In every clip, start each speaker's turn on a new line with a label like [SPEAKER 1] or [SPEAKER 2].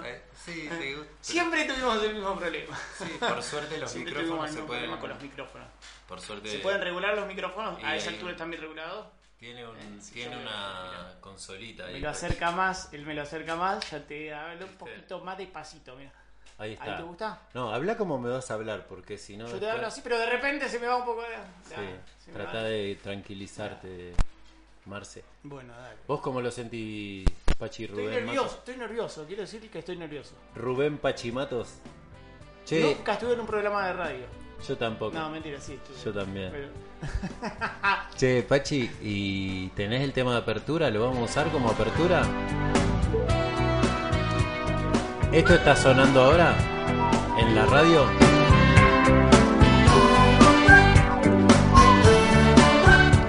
[SPEAKER 1] ¿no?
[SPEAKER 2] Eh, sí, te gusta.
[SPEAKER 1] Siempre tuvimos el mismo problema.
[SPEAKER 2] Sí, por suerte los
[SPEAKER 1] Siempre
[SPEAKER 2] micrófonos se pueden.
[SPEAKER 1] problema con los micrófonos.
[SPEAKER 2] Por suerte.
[SPEAKER 1] ¿Se pueden regular los micrófonos? ¿A esa
[SPEAKER 2] ahí-
[SPEAKER 1] altura están bien regulados?
[SPEAKER 2] Tiene, un,
[SPEAKER 1] Eh,
[SPEAKER 2] tiene
[SPEAKER 1] veo,
[SPEAKER 2] una
[SPEAKER 1] mira.
[SPEAKER 2] consolita ahí.
[SPEAKER 1] Me lo
[SPEAKER 2] pues.
[SPEAKER 1] acerca más, él me lo acerca más, ya te hablo un poquito más despacito, mira.
[SPEAKER 3] Ahí
[SPEAKER 1] ¿Ahí
[SPEAKER 3] está.
[SPEAKER 1] te gusta?
[SPEAKER 3] No, habla como me vas a hablar, porque si no.
[SPEAKER 1] Yo te
[SPEAKER 3] después-
[SPEAKER 1] hablo así, pero de repente se me va un poco de...
[SPEAKER 3] Sí, trata de tranquilizarte, Marce.
[SPEAKER 1] Bueno, dale.
[SPEAKER 3] ¿Vos cómo lo sentís, Pachi
[SPEAKER 1] Estoy
[SPEAKER 3] Rubén?
[SPEAKER 1] nervioso,
[SPEAKER 3] Matos?
[SPEAKER 1] estoy nervioso, quiero decir que estoy nervioso.
[SPEAKER 3] Rubén Pachimatos. Che,
[SPEAKER 1] Nunca estuve en un programa de radio.
[SPEAKER 3] yo tampoco.
[SPEAKER 1] No, mentira, sí. estuve.
[SPEAKER 3] Yo también.
[SPEAKER 1] Pero-
[SPEAKER 3] Che, Pachi, ¿y tenés el tema de apertura? ¿Lo vamos a usar como apertura? ¿Esto está sonando ahora? ¿En la radio?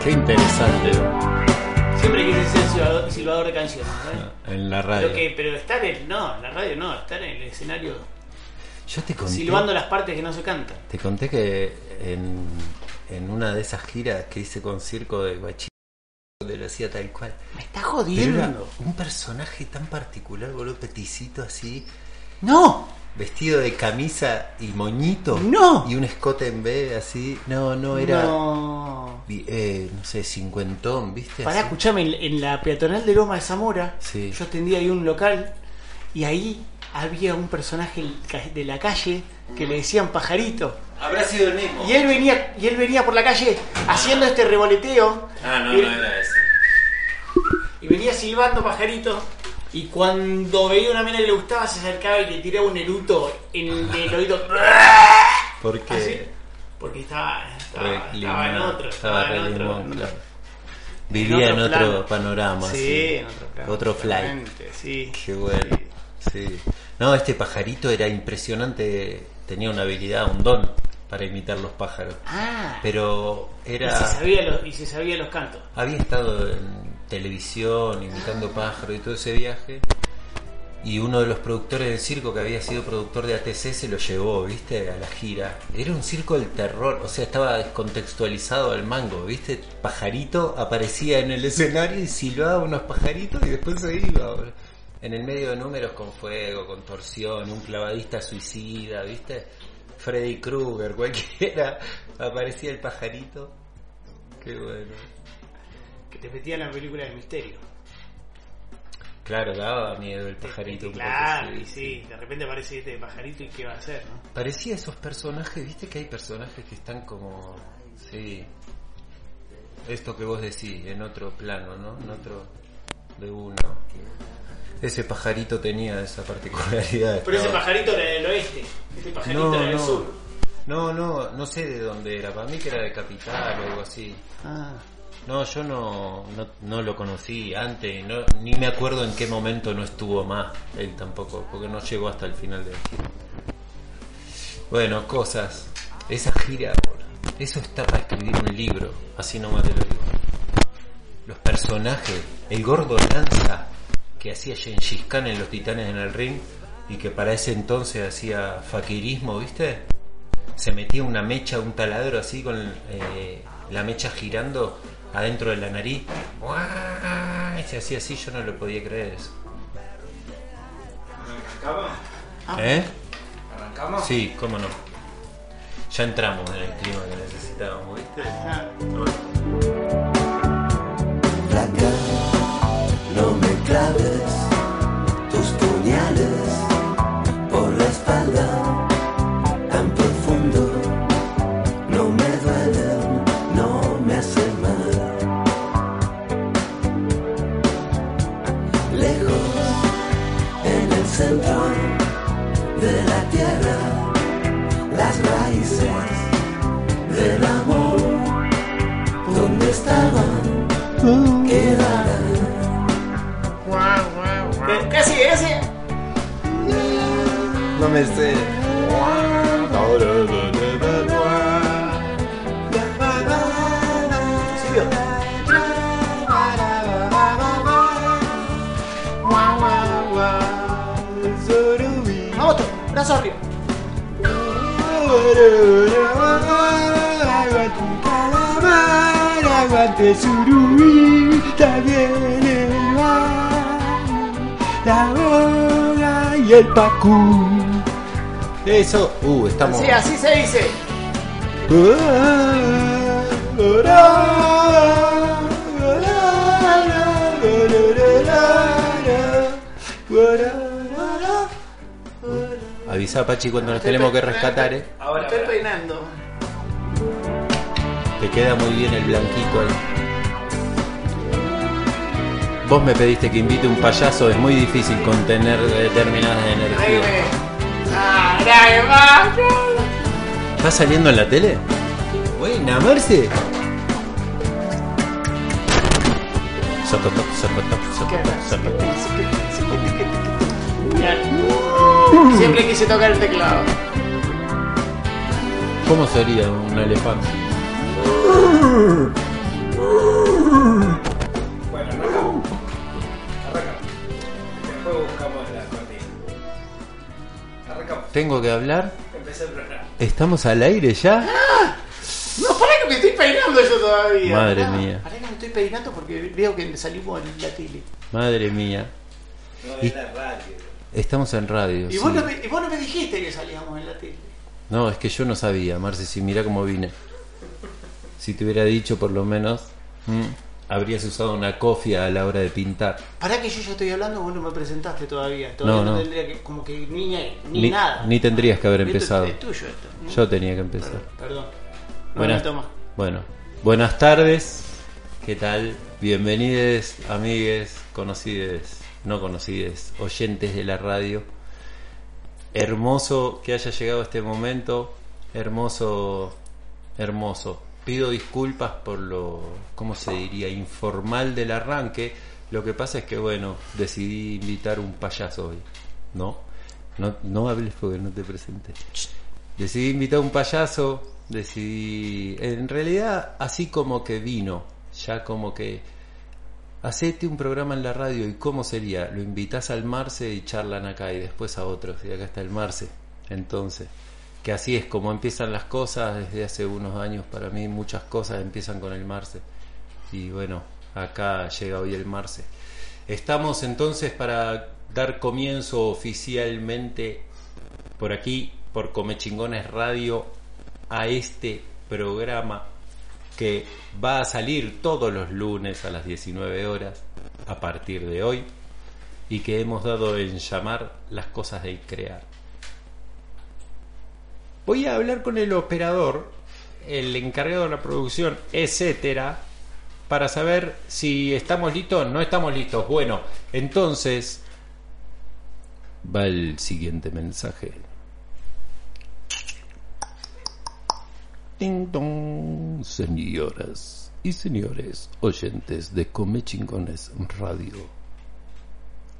[SPEAKER 3] Qué interesante.
[SPEAKER 1] Siempre quise ser silbador, de canciones, ¿sabes?
[SPEAKER 3] En la radio.
[SPEAKER 1] Pero, que, pero estar en. No, en la radio no, estar en el escenario
[SPEAKER 3] Yo te conté,
[SPEAKER 1] silbando las partes que no se cantan.
[SPEAKER 3] te conté que en, en una de esas giras que hice con Circo de Guachí, donde lo hacía tal cual.
[SPEAKER 1] Me está
[SPEAKER 3] Pero era
[SPEAKER 1] jodiendo.
[SPEAKER 3] un personaje tan particular, boludo, peticito así,
[SPEAKER 1] ¡No!
[SPEAKER 3] Vestido de camisa y moñito.
[SPEAKER 1] ¡No!
[SPEAKER 3] Y un escote en B así. No, no, era,
[SPEAKER 1] No.
[SPEAKER 3] eh, no sé, cincuentón, ¿viste?
[SPEAKER 1] Pará, escuchame, en, en la peatonal de Loma de Zamora,
[SPEAKER 3] Sí.
[SPEAKER 1] yo atendía ahí un local y ahí había un personaje de la calle que le decían pajarito.
[SPEAKER 3] Habrá sido el mismo.
[SPEAKER 1] Y él venía, y él venía por la calle haciendo este revoleteo.
[SPEAKER 3] Ah, no,
[SPEAKER 1] y,
[SPEAKER 3] no era ese.
[SPEAKER 1] y venía silbando pajarito. Y cuando veía una mina que le gustaba, se acercaba y le tiraba un eruto en el oído.
[SPEAKER 3] Porque
[SPEAKER 1] Así. Porque estaba, estaba, estaba en otro.
[SPEAKER 3] estaba
[SPEAKER 1] Estaba en otro.
[SPEAKER 3] limón, claro. Vivía en
[SPEAKER 1] otro
[SPEAKER 3] panorama.
[SPEAKER 1] Sí,
[SPEAKER 3] sí.
[SPEAKER 1] en otro plano.
[SPEAKER 3] Otro fly.
[SPEAKER 1] Sí.
[SPEAKER 3] Qué bueno. Sí. No, este pajarito era impresionante. Tenía una habilidad, un don para imitar los pájaros.
[SPEAKER 1] Ah,
[SPEAKER 3] Pero
[SPEAKER 1] y, se
[SPEAKER 3] era.
[SPEAKER 1] sabía los, y se sabía los cantos.
[SPEAKER 3] Había estado en televisión imitando pájaros y todo ese viaje. Y uno de los productores del circo, que había sido productor de ATC, se lo llevó, ¿viste? A la gira. Era un circo del terror, o sea, estaba descontextualizado al mango, ¿viste? Pajarito aparecía en el escenario y silbaba unos pajaritos y después se iba. En el medio de números con fuego, con torsión, un clavadista suicida, ¿viste? Freddy Krueger, cualquiera. Aparecía el pajarito. Qué bueno.
[SPEAKER 1] Que te metía en la película del misterio.
[SPEAKER 3] Claro, daba miedo el pajarito.
[SPEAKER 1] claro, y sí, de repente aparece este pajarito y qué va a hacer, ¿no?
[SPEAKER 3] Parecía esos personajes, viste que hay personajes que están como. Sí. Esto que vos decís, en otro plano, ¿no? En otro. de uno. Ese pajarito tenía esa particularidad.
[SPEAKER 1] Pero ese pajarito era del oeste, este pajarito
[SPEAKER 3] No,
[SPEAKER 1] era del
[SPEAKER 3] no.
[SPEAKER 1] sur.
[SPEAKER 3] No, no, no sé de dónde era. Para mí que era de Capital o algo así.
[SPEAKER 1] Ah,
[SPEAKER 3] No, yo no, no, lo conocí antes, no, ni me acuerdo en qué momento no estuvo más, él tampoco, porque no llegó hasta el final de la. Bueno, cosas. Esa gira, eso está para escribir un libro, así nomás te lo digo. Los personajes, el gordo Lanza, que hacía Gengis Khan en Los Titanes en el Ring, y que para ese entonces hacía faquirismo, ¿viste? Se metía una mecha, un taladro así con eh, la mecha girando adentro de la nariz. Se hacía así, yo no lo podía creer eso.
[SPEAKER 4] ¿Arrancamos?
[SPEAKER 3] ¿Eh?
[SPEAKER 4] ¿Arrancamos?
[SPEAKER 3] Sí, cómo no. Ya entramos en el clima que necesitábamos, ¿viste?
[SPEAKER 1] ah.
[SPEAKER 5] No me claves donde estaban, quedarán.
[SPEAKER 1] ¿Qué, qué sigue? ¿Qué sigue?
[SPEAKER 3] No me sé.
[SPEAKER 1] Brazo arriba.
[SPEAKER 6] Aguante surubí, también el la hora y
[SPEAKER 3] y el Pacu. Eso, uh, estamos.
[SPEAKER 1] Sí, así se dice.
[SPEAKER 3] Avisa Pachi cuando nos tenemos que rescatar, eh.
[SPEAKER 1] Ahora
[SPEAKER 3] queda muy bien el blanquito ahí. Vos me pediste que invite un payaso, es muy difícil contener determinadas energías. ¿Estás saliendo en la tele? Buena, Marce. Socotop, socotop, socotop, socotop.
[SPEAKER 1] Siempre quise tocar el teclado.
[SPEAKER 3] ¿Cómo sería un elefante?
[SPEAKER 4] Bueno, arrancamos. Arrancamos. Después buscamos la cortina. Arrancamos.
[SPEAKER 3] ¿Tengo que hablar?
[SPEAKER 4] Empecé el programa.
[SPEAKER 3] ¿Estamos al aire ya?
[SPEAKER 1] No, pará que me estoy peinando yo todavía.
[SPEAKER 3] Madre
[SPEAKER 1] Pará,
[SPEAKER 3] mía.
[SPEAKER 1] Pará que me estoy peinando porque veo que salimos en la tele.
[SPEAKER 3] Madre mía.
[SPEAKER 4] No,
[SPEAKER 3] Y-
[SPEAKER 4] es la radio.
[SPEAKER 3] Estamos en radio.
[SPEAKER 1] Y
[SPEAKER 3] sí.
[SPEAKER 1] vos, no me, y vos no me dijiste que salíamos en la tele.
[SPEAKER 3] No, es que yo no sabía, Marce, si mira cómo vine. Si te hubiera dicho por lo menos, mm, habrías usado una cofia a la hora de pintar.
[SPEAKER 1] Pará que yo ya estoy hablando, vos no me presentaste todavía. Todavía
[SPEAKER 3] No,
[SPEAKER 1] no,
[SPEAKER 3] no.
[SPEAKER 1] tendría que, como que ni, ni,
[SPEAKER 3] Ni-
[SPEAKER 1] nada.
[SPEAKER 3] ni tendrías que haber
[SPEAKER 1] Esto
[SPEAKER 3] empezado.
[SPEAKER 1] Es tuyo esto.
[SPEAKER 3] Yo tenía que empezar.
[SPEAKER 1] Perdón. No
[SPEAKER 3] Buenas,
[SPEAKER 1] tomas.
[SPEAKER 3] bueno, buenas tardes. ¿Qué tal? Bienvenidos, amigues, conocides, no conocides, oyentes de la radio. Hermoso que haya llegado este momento. Hermoso, hermoso. Pido disculpas por lo, ¿cómo se diría? Informal del arranque. Lo que pasa es que, bueno, decidí invitar un payaso hoy. ¿No? No, no hables porque no te presenté. Decidí invitar a un payaso, decidí... En realidad, así como que vino, ya como que... Hacete un programa en la radio y cómo sería, lo invitas al Marce y charlan acá y después a otros y acá está el Marce. Entonces, que así es como empiezan las cosas desde hace unos años, para mí muchas cosas empiezan con el Marce. Y bueno, acá llega hoy el Marce. Estamos entonces para dar comienzo oficialmente por aquí, por Comechingones Radio, a este programa que va a salir todos los lunes a las 19 horas a partir de hoy y que hemos dado en llamar las cosas del crear. Voy a hablar con el operador, el encargado de la producción, etcétera, para saber si estamos listos. No estamos listos. Bueno, entonces va el siguiente mensaje. Ding dong, señoras y señores oyentes de Come Chingones Radio.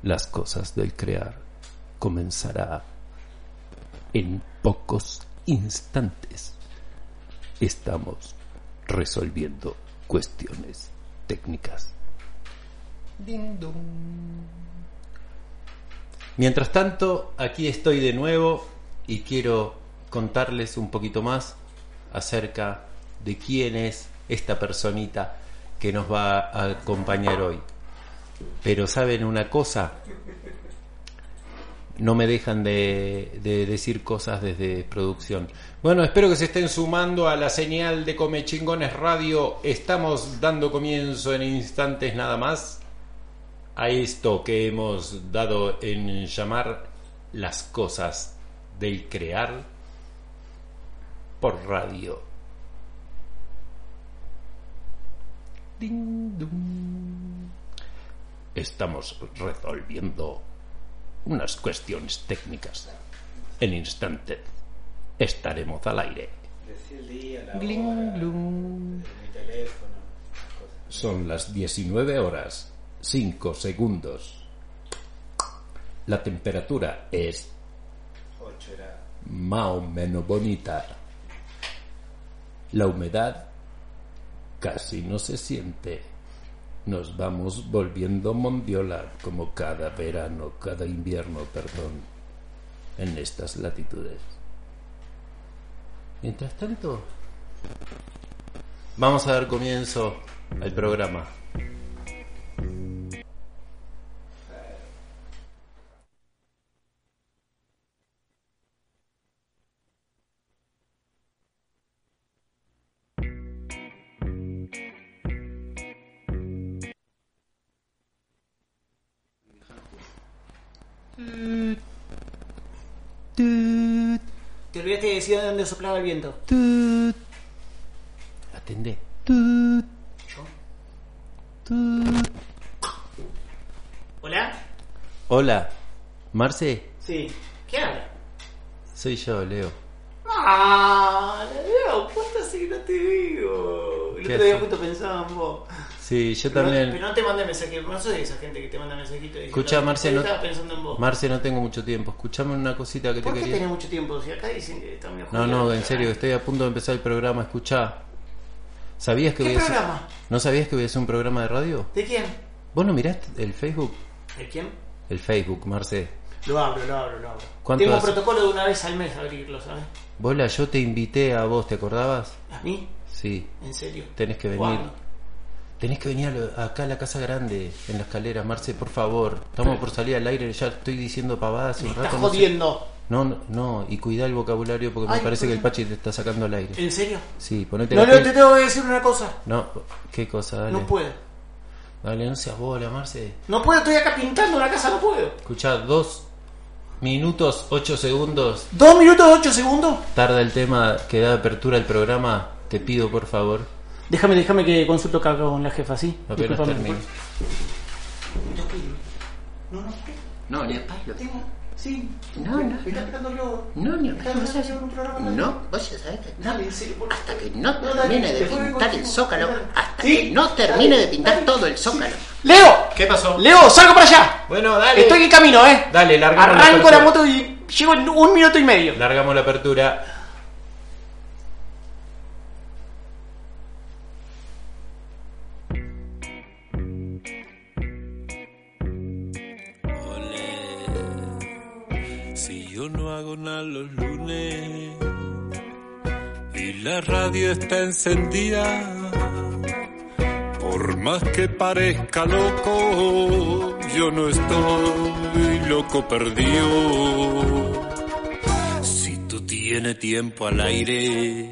[SPEAKER 3] Las cosas del crear comenzará en pocos instantes. Estamos resolviendo cuestiones técnicas. Ding dong. Mientras tanto, aquí estoy de nuevo y quiero contarles un poquito más acerca de quién es esta personita que nos va a acompañar hoy. Pero saben una cosa, no me dejan de, de decir cosas desde producción. Bueno, espero que se estén sumando a la señal de Come Chingones Radio. Estamos dando comienzo en instantes nada más a esto que hemos dado en llamar las cosas del crear por radio. Ding. Estamos resolviendo unas cuestiones técnicas. En instante estaremos al aire. Gling. Son las 19 horas 5 segundos. La temperatura es más o menos bonita. La humedad casi no se siente. Nos vamos volviendo mondiola como cada verano, cada invierno, perdón, en estas latitudes. Mientras tanto, vamos a dar comienzo al programa.
[SPEAKER 1] El viento.
[SPEAKER 3] Atendé.
[SPEAKER 1] Yo. ¿Hola?
[SPEAKER 3] Hola, Marce,
[SPEAKER 1] Sí. ¿Qué habla?
[SPEAKER 3] soy yo, Leo.
[SPEAKER 1] Ah, Leo, ¿cuánto hace que no te digo? El
[SPEAKER 3] ¿Qué
[SPEAKER 1] otro día
[SPEAKER 3] hace?
[SPEAKER 1] justo pensaba en vos.
[SPEAKER 3] Sí, yo
[SPEAKER 1] Pero,
[SPEAKER 3] también.
[SPEAKER 1] pero no te mandé mensaje, no soy de esa gente que te manda mensajitos. diciendo,
[SPEAKER 3] Escucha, Marce,
[SPEAKER 1] "Hoy
[SPEAKER 3] no-
[SPEAKER 1] pensando en vos.
[SPEAKER 3] Marce, no tengo mucho tiempo. Escuchame una cosita que te
[SPEAKER 1] ¿Por qué
[SPEAKER 3] quería.
[SPEAKER 1] tenés mucho tiempo? Si acá dicen que está medio
[SPEAKER 3] No, no, en serio, estoy a punto de empezar el programa. Escuchá. ¿Sabías que
[SPEAKER 1] ¿Qué
[SPEAKER 3] hacer...
[SPEAKER 1] programa?
[SPEAKER 3] ¿No sabías que voy a hacer un programa de radio?
[SPEAKER 1] ¿De quién?
[SPEAKER 3] ¿Vos no miraste el Facebook?
[SPEAKER 1] ¿De quién?
[SPEAKER 3] El Facebook, Marce.
[SPEAKER 1] Lo abro, lo abro, lo abro.
[SPEAKER 3] ¿Cuánto
[SPEAKER 1] Tengo un protocolo de una vez al mes abrirlo, ¿sabes?
[SPEAKER 3] Bola, yo te invité a vos, ¿te acordabas?
[SPEAKER 1] ¿A mí?
[SPEAKER 3] Sí,
[SPEAKER 1] ¿En serio?
[SPEAKER 3] tenés que venir.
[SPEAKER 1] ¿Cuándo?
[SPEAKER 3] Tenés que venir a lo- acá a la casa grande, en la escalera, Marce, por favor. Estamos por salir al aire, ya estoy diciendo pavadas
[SPEAKER 1] Me
[SPEAKER 3] un
[SPEAKER 1] estás
[SPEAKER 3] rato. sé-
[SPEAKER 1] jodiendo.
[SPEAKER 3] No, no, no, y cuida el vocabulario porque
[SPEAKER 1] Ay,
[SPEAKER 3] me parece
[SPEAKER 1] ¿por
[SPEAKER 3] que el? Pachi te está sacando al aire.
[SPEAKER 1] ¿En serio?
[SPEAKER 3] Sí, ponete
[SPEAKER 1] No,
[SPEAKER 3] la
[SPEAKER 1] no,
[SPEAKER 3] pil-
[SPEAKER 1] te tengo que decir una cosa.
[SPEAKER 3] No, ¿qué cosa? Dale.
[SPEAKER 1] No puedo.
[SPEAKER 3] Dale, no seas bola, Marce.
[SPEAKER 1] No puedo, estoy acá pintando la casa, no puedo.
[SPEAKER 3] Escuchá, dos minutos, ocho segundos.
[SPEAKER 1] ¿Dos minutos ocho segundos?
[SPEAKER 3] Tarda el tema que da apertura al programa. Te pido, por favor.
[SPEAKER 1] Déjame, déjame que consulto acá con la jefa, ¿sí? Discúlpame.
[SPEAKER 3] termine.
[SPEAKER 1] No, no,
[SPEAKER 6] No, ni a palo.
[SPEAKER 1] tengo. Sí.
[SPEAKER 6] No, no,
[SPEAKER 1] Me está yo.
[SPEAKER 6] No, ni a palo. No, vos ya sabés que
[SPEAKER 1] Dale, en serio, por
[SPEAKER 6] hasta que no
[SPEAKER 1] No,
[SPEAKER 6] termine de pintar el zócalo, hasta que no termine de pintar todo el zócalo.
[SPEAKER 1] ¡Leo!
[SPEAKER 3] ¿Qué pasó?
[SPEAKER 1] ¡Leo, salgo para allá!
[SPEAKER 3] Bueno, dale.
[SPEAKER 1] Estoy en camino, ¿eh?
[SPEAKER 3] Dale, largamos la
[SPEAKER 1] Arranco la moto y llego en un minuto y medio.
[SPEAKER 3] Largamos la apertura.
[SPEAKER 7] Yo no hago nada los lunes y la radio está encendida, por más que parezca loco, yo no estoy loco perdido. Si tú tienes tiempo al aire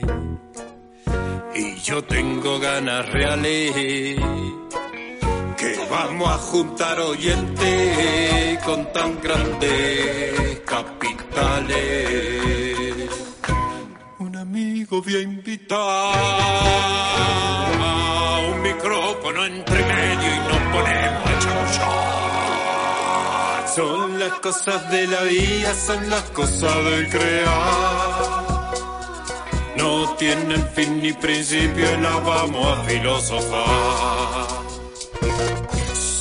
[SPEAKER 7] y yo tengo ganas reales vamos a juntar oyentes con tan grandes capitales. Un amigo voy a invitar un micrófono entre medio y nos ponemos a chamullar. Son las cosas de la vida, son las cosas del crear. No tienen fin ni principio las vamos a filosofar.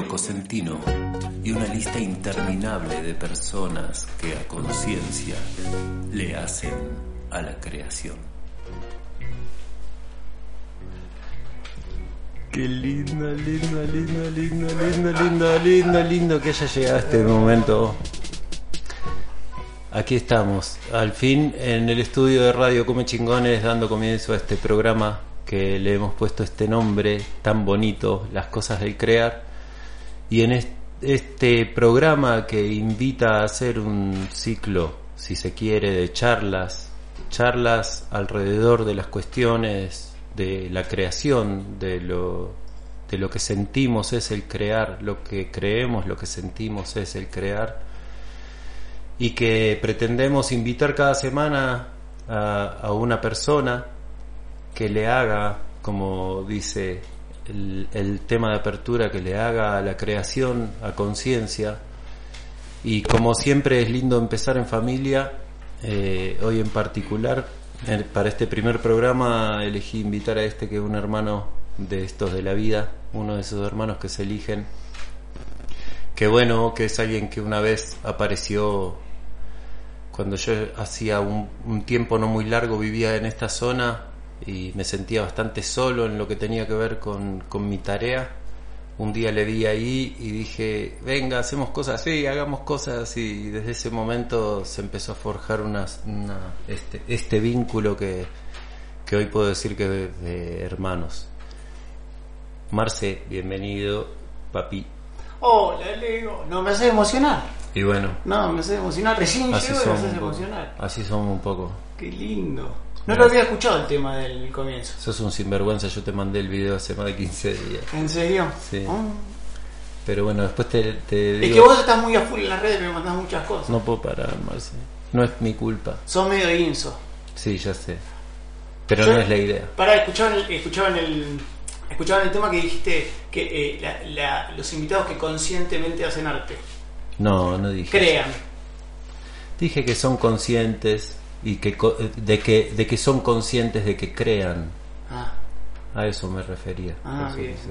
[SPEAKER 8] Leo Cosentino y una lista interminable de personas que a conciencia le hacen a la creación.
[SPEAKER 3] Qué lindo, lindo, lindo, lindo, lindo, lindo, lindo, lindo que haya llegado este momento. Aquí estamos, al fin en el estudio de Radio Come Chingones, dando comienzo a este programa que le hemos puesto este nombre tan bonito, Las Cosas del Crear. Y en est- este programa que invita a hacer un ciclo, si se quiere, de charlas, charlas alrededor de las cuestiones de la creación, de lo, de lo que sentimos es el crear, lo que creemos, lo que sentimos es el crear y que pretendemos invitar cada semana a, a una persona que le haga, como dice el, tema de apertura, que le haga a la creación a conciencia. Y como siempre es lindo empezar en familia, eh, hoy en particular, para este primer programa elegí invitar a este que es un hermano de estos de la vida, uno de esos hermanos que se eligen. Que bueno, que es alguien que una vez apareció cuando yo hacía un tiempo no muy largo vivía en esta zona y me sentía bastante solo en lo que tenía que ver con, con mi tarea. un día le vi ahí y dije, venga, hacemos cosas así, hagamos cosas así. Y desde ese momento se empezó a forjar una, una- este, este vínculo que, que hoy puedo decir que de, de hermanos. Marce, bienvenido, papi.
[SPEAKER 1] Hola, Leo. No me haces emocionar.
[SPEAKER 3] Y bueno,
[SPEAKER 1] No, me haces emocionar. Recién llego y me
[SPEAKER 3] poco.
[SPEAKER 1] emocionar.
[SPEAKER 3] Así somos un poco.
[SPEAKER 1] Qué lindo. No lo había escuchado el tema del comienzo.
[SPEAKER 3] Sos un sinvergüenza, yo te mandé el video hace más de 15 días.
[SPEAKER 1] ¿En serio?
[SPEAKER 3] Sí.
[SPEAKER 1] Ah.
[SPEAKER 3] Pero bueno, después te, te
[SPEAKER 1] Es que vos estás muy a full en las redes, me mandás muchas cosas.
[SPEAKER 3] No puedo parar, Marce. No es mi culpa.
[SPEAKER 1] Sos medio inso.
[SPEAKER 3] Sí, ya sé. Pero
[SPEAKER 1] Yo-
[SPEAKER 3] no es la idea.
[SPEAKER 1] Pará, escuchaban el, escuchaban el, escuchaban el tema que dijiste que eh, la- la- los invitados que conscientemente hacen arte
[SPEAKER 3] No, no dije.
[SPEAKER 1] crean.
[SPEAKER 3] Dije que son conscientes y que co- de que de que son conscientes de que crean.
[SPEAKER 1] Ah,
[SPEAKER 3] A eso me refería.
[SPEAKER 1] Ah,
[SPEAKER 3] Eso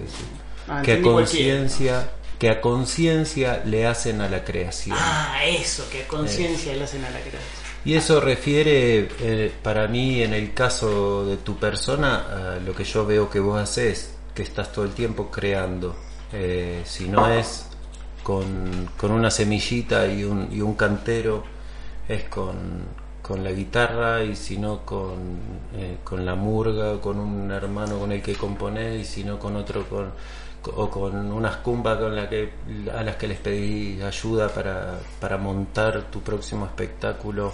[SPEAKER 1] ah,
[SPEAKER 3] que a conciencia que a conciencia le hacen a la creación.
[SPEAKER 1] Ah, eso, que a conciencia le hacen a la creación.
[SPEAKER 3] Y eso refiere, eh, para mí, en el caso de tu persona, a lo que yo veo que vos haces, que estás todo el tiempo creando. Eh, si no es con, con una semillita y un, y un cantero, es con, con la guitarra, y si no con, eh, con la murga, con un hermano con el que componés, y si no con otro con o con unas cumbas con la que a las que les pedí ayuda para, para montar tu próximo espectáculo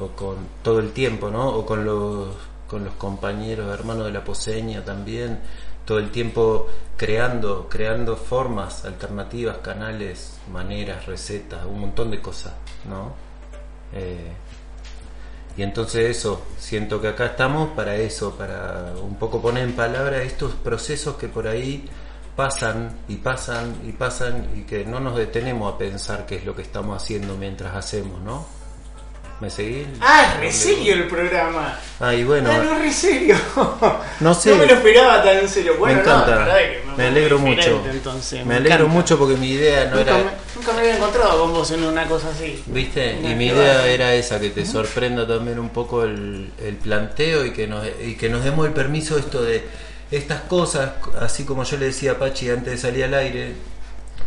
[SPEAKER 3] o con todo el tiempo, ¿no? O con los con los compañeros hermanos de la poseña también todo el tiempo creando creando formas alternativas, canales, maneras, recetas, un montón de cosas, ¿no? Eh, y entonces eso, siento que acá estamos para eso, para un poco poner en palabra estos procesos que por ahí pasan y pasan y pasan y que no nos detenemos a pensar qué es lo que estamos haciendo mientras hacemos, ¿no? ¿Me seguís?
[SPEAKER 1] Ah, re serio el programa.
[SPEAKER 3] Ah, y bueno,
[SPEAKER 1] ah, no, re serio.
[SPEAKER 3] no sé.
[SPEAKER 1] No me lo esperaba tan en serio. Bueno,
[SPEAKER 3] me encanta,
[SPEAKER 1] no, la verdad que
[SPEAKER 3] me alegro mucho.
[SPEAKER 1] Entonces,
[SPEAKER 3] me alegro
[SPEAKER 1] encanta.
[SPEAKER 3] mucho porque mi idea no
[SPEAKER 1] nunca,
[SPEAKER 3] era...
[SPEAKER 1] me, nunca me había encontrado con vos en una cosa así.
[SPEAKER 3] ¿Viste?
[SPEAKER 1] Una
[SPEAKER 3] Y mi idea
[SPEAKER 1] va.
[SPEAKER 3] era esa, que te sorprenda también un poco el, el planteo y que, nos, y que nos demos el permiso esto de estas cosas, así como yo le decía a Pachi antes de salir al aire,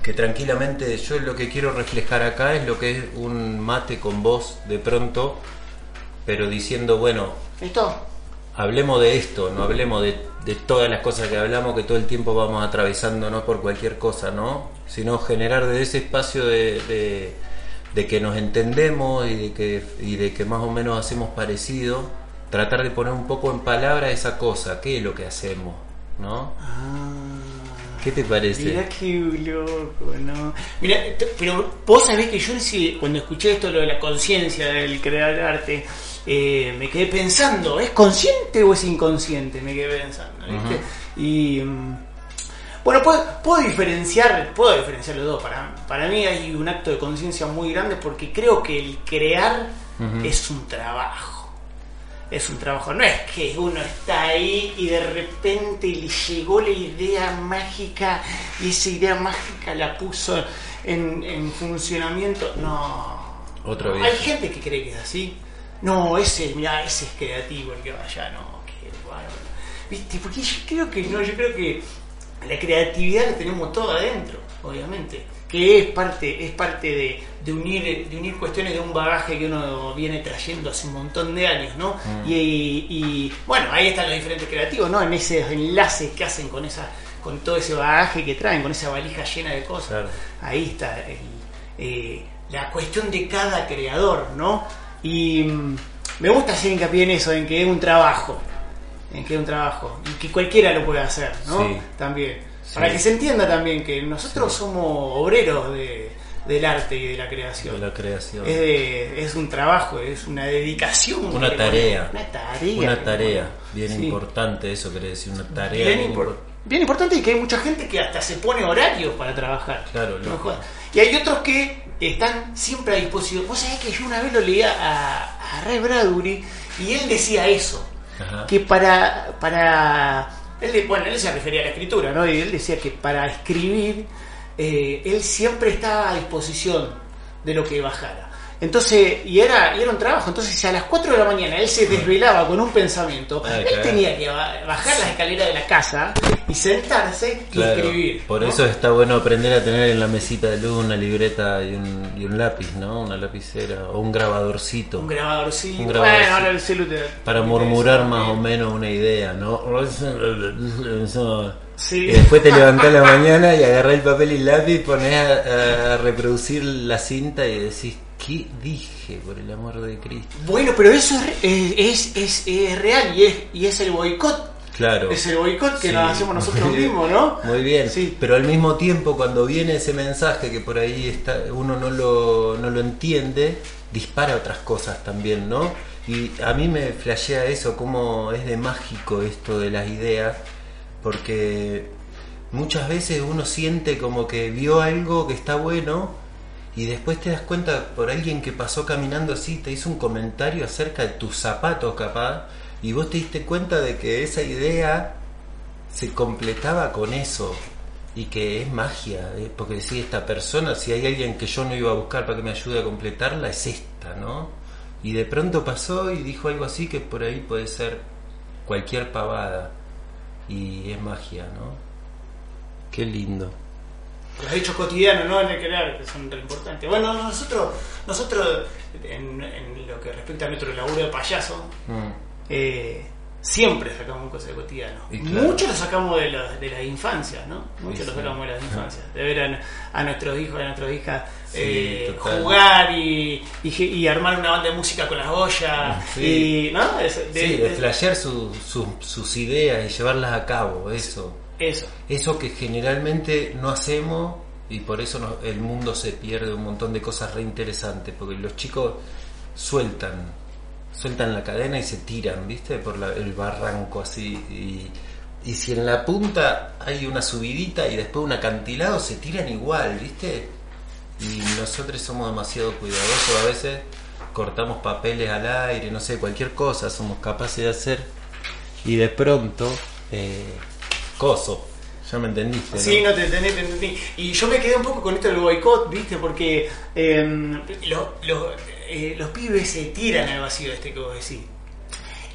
[SPEAKER 3] que tranquilamente yo lo que quiero reflejar acá es lo que es un mate con voz de pronto, pero diciendo, bueno,
[SPEAKER 1] ¿Esto?
[SPEAKER 3] hablemos de esto, no hablemos de, de todas las cosas que hablamos, que todo el tiempo vamos atravesándonos por cualquier cosa, ¿no? Sino generar desde ese espacio de, de- de que nos entendemos y de que, y de que más o menos hacemos parecido, tratar de poner un poco en palabra esa cosa, qué es lo que hacemos, ¿no? ¿Qué te parece?
[SPEAKER 1] Mirá qué loco, ¿no? Mira, pero vos sabés que yo cuando escuché esto, lo de la conciencia del crear arte, eh, me quedé pensando, ¿es consciente o es inconsciente? Me quedé pensando, ¿viste? Y. mm, Bueno, puedo, puedo diferenciar, puedo diferenciar los dos. Para, para mí hay un acto de conciencia muy grande porque creo que el crear es un trabajo. Es un trabajo, no es que uno está ahí y de repente le llegó la idea mágica y esa idea mágica la puso en, en funcionamiento. No.
[SPEAKER 3] Otro
[SPEAKER 1] Hay
[SPEAKER 3] viaje.
[SPEAKER 1] gente que cree que es así. No, ese, mira, ese es creativo el que vaya, no, qué bárbaro. ¿Viste? Porque yo creo que no, yo creo que la creatividad la tenemos toda adentro, obviamente. Que es parte, es parte de, de unir, de unir cuestiones de un bagaje que uno viene trayendo hace un montón de años, ¿no?
[SPEAKER 3] Mm.
[SPEAKER 1] Y, y, bueno, ahí están los diferentes creativos, ¿no? En esos enlaces que hacen con esa, con todo ese bagaje que traen, con esa valija llena de cosas.
[SPEAKER 3] Claro.
[SPEAKER 1] Ahí está el, eh, la cuestión de cada creador, ¿no? Y mm, me gusta hacer hincapié en eso, en que es un trabajo, en que es un trabajo, y que cualquiera lo puede hacer, ¿no?
[SPEAKER 3] Sí.
[SPEAKER 1] También.
[SPEAKER 3] Sí.
[SPEAKER 1] Para que se entienda también que nosotros somos obreros de, del arte y de la creación.
[SPEAKER 3] De la creación.
[SPEAKER 1] Es, de- es un trabajo, es una dedicación.
[SPEAKER 3] Una tarea.
[SPEAKER 1] Una tarea.
[SPEAKER 3] Una tarea bien
[SPEAKER 1] Sí.
[SPEAKER 3] importante, eso quiere decir, una tarea
[SPEAKER 1] Bien,
[SPEAKER 3] bien
[SPEAKER 1] impor-
[SPEAKER 3] impor-
[SPEAKER 1] bien importante y que hay mucha gente que hasta se pone horarios para trabajar.
[SPEAKER 3] Claro, loco.
[SPEAKER 1] Y hay otros que están siempre a disposición. Vos sabés que yo una vez lo leía a, a Ray Bradbury y él decía eso.
[SPEAKER 3] Ajá.
[SPEAKER 1] Que para. para él, bueno, él se refería a la escritura, ¿no? Y él decía que para escribir, eh, él siempre estaba a disposición de lo que bajara. Entonces, y era, y era un trabajo. Entonces, si a las 4 de la mañana él se desvelaba con un pensamiento,
[SPEAKER 3] Ah,
[SPEAKER 1] él
[SPEAKER 3] claro.
[SPEAKER 1] tenía que ba- bajar las escaleras de la casa y sentarse y
[SPEAKER 3] Claro,
[SPEAKER 1] escribir.
[SPEAKER 3] por
[SPEAKER 1] ¿no?
[SPEAKER 3] eso está bueno aprender a tener en la mesita de luz una libreta y un, y un lápiz, ¿no? Una lapicera o un grabadorcito.
[SPEAKER 1] Un grabadorcito.
[SPEAKER 3] Un grabadorcito.
[SPEAKER 1] Bueno, ahora el celu te-
[SPEAKER 3] para
[SPEAKER 1] te-
[SPEAKER 3] murmurar
[SPEAKER 1] te-
[SPEAKER 3] más o menos una idea, ¿no?
[SPEAKER 1] Sí.
[SPEAKER 3] Y después te levantás la mañana y agarrás el papel y el lápiz, pones a, a reproducir la cinta y decís, ¿qué dije por el amor de Cristo?
[SPEAKER 1] Bueno, pero eso es, es, es, es real y es, y es el boicot.
[SPEAKER 3] Claro.
[SPEAKER 1] Es el boicot que
[SPEAKER 3] Sí,
[SPEAKER 1] nos hacemos nosotros mismos, ¿no?
[SPEAKER 3] Muy bien,
[SPEAKER 1] Sí.
[SPEAKER 3] pero al mismo tiempo cuando viene ese mensaje que por ahí está, uno no lo, no lo entiende, dispara otras cosas también, ¿no? Y a mí me flashea eso, cómo es de mágico esto de las ideas, porque muchas veces uno siente como que vio algo que está bueno y después te das cuenta por alguien que pasó caminando así, te hizo un comentario acerca de tus zapatos capaz, y vos te diste cuenta de que esa idea se completaba con eso y que es magia, ¿eh? porque si esta persona, si hay alguien que yo no iba a buscar para que me ayude a completarla, es esta, ¿no? Y de pronto pasó y dijo algo así que por ahí puede ser cualquier pavada y es magia, ¿no? Qué lindo.
[SPEAKER 1] Los hechos cotidianos, ¿no? En el crear, que son re importantes. Bueno, nosotros, nosotros en, en lo que respecta a nuestro laburo de payaso,
[SPEAKER 3] Mm.
[SPEAKER 1] eh, siempre sacamos cosas de cotidiano.
[SPEAKER 3] Claro.
[SPEAKER 1] Muchos lo sacamos de, la- de las infancias, ¿no? Muchos
[SPEAKER 3] Sí,
[SPEAKER 1] lo
[SPEAKER 3] sí.
[SPEAKER 1] sacamos de las infancias. De ver a, a nuestros hijos, a nuestras hijas
[SPEAKER 3] Sí,
[SPEAKER 1] eh, jugar y, y, armar una banda de música con las ollas.
[SPEAKER 3] Sí.
[SPEAKER 1] Y, ¿no? De-
[SPEAKER 3] sí, de
[SPEAKER 1] de-
[SPEAKER 3] flashear su- su- sus ideas y llevarlas a cabo, eso.
[SPEAKER 1] Eso.
[SPEAKER 3] Eso que generalmente no hacemos y por eso el mundo se pierde un montón de cosas re interesantes, porque los chicos sueltan, sueltan la cadena y se tiran, ¿viste? Por la- el barranco así. Y, y si en la punta hay una subidita y después un acantilado, se tiran igual, ¿viste? Y nosotros somos demasiado cuidadosos a veces, cortamos papeles al aire, no sé, cualquier cosa somos capaces de hacer. Y de pronto, eh, coso, ya me entendiste.
[SPEAKER 1] Sí,
[SPEAKER 3] ¿no?
[SPEAKER 1] no te entendí, te entendí. Y yo me quedé un poco con esto del boicot, ¿viste? Porque eh, lo- lo- eh, los pibes se tiran al vacío este que vos decís.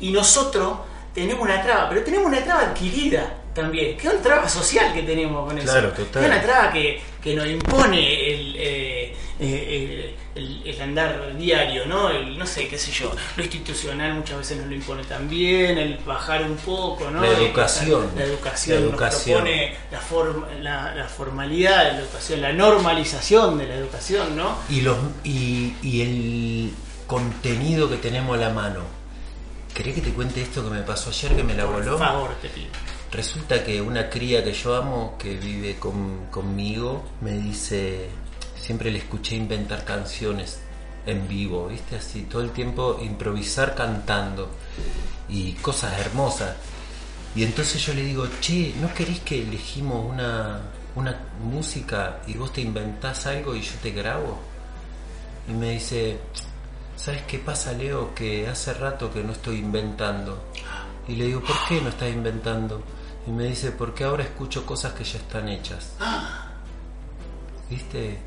[SPEAKER 1] Y nosotros tenemos una traba, pero tenemos una traba adquirida también, es una traba social que tenemos con eso.
[SPEAKER 3] Total.
[SPEAKER 1] Es una traba que, que nos impone el, eh, eh, el- el andar diario, ¿no? El, no sé, qué sé yo, lo institucional muchas veces nos lo impone también, el bajar un poco, ¿no?
[SPEAKER 3] La educación.
[SPEAKER 1] La educación,
[SPEAKER 3] La
[SPEAKER 1] nos
[SPEAKER 3] educación.
[SPEAKER 1] propone la, forma, la, la formalidad de la educación, la normalización de la educación, ¿no?
[SPEAKER 3] Y, los, y, y el contenido que tenemos a la mano. ¿Querés que te cuente esto que me pasó ayer que me la voló?
[SPEAKER 1] Por favor, te pido.
[SPEAKER 3] Resulta que una cría que yo amo, que vive con- conmigo, me dice, siempre le escuché inventar canciones en vivo, ¿viste? Así, todo el tiempo improvisar cantando y cosas hermosas. Y entonces yo le digo, che, ¿no querés que elegimos una, una música y vos te inventás algo y yo te grabo? Y me dice, ¿sabes qué pasa, Leo? Que hace rato que no estoy inventando. Y le digo, ¿por qué no estás inventando? Y me dice, porque ahora escucho cosas que ya están hechas. ¿Viste?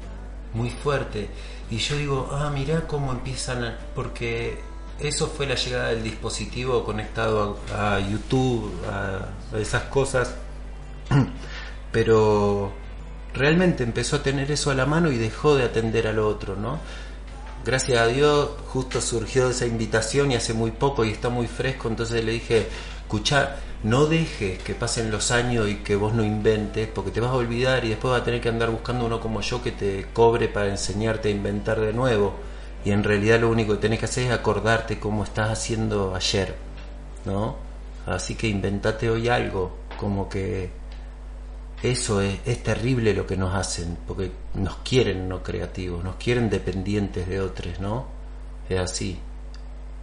[SPEAKER 3] Muy fuerte. Y yo digo, ah, mirá cómo empiezan a... Porque eso fue la llegada del dispositivo conectado a, a YouTube, a, a esas cosas. Pero realmente empezó a tener eso a la mano y dejó de atender al otro, ¿no? Gracias a Dios justo surgió esa invitación y hace muy poco y está muy fresco, entonces le dije, escucha, no dejes que pasen los años y que vos no inventes, porque te vas a olvidar y después vas a tener que andar buscando uno como yo que te cobre para enseñarte a inventar de nuevo. Y en realidad lo único que tenés que hacer es acordarte cómo estás haciendo ayer, ¿no? Así que inventate hoy algo, como que eso es, es terrible lo que nos hacen, porque nos quieren no creativos, nos quieren dependientes de otros, ¿no? Es así,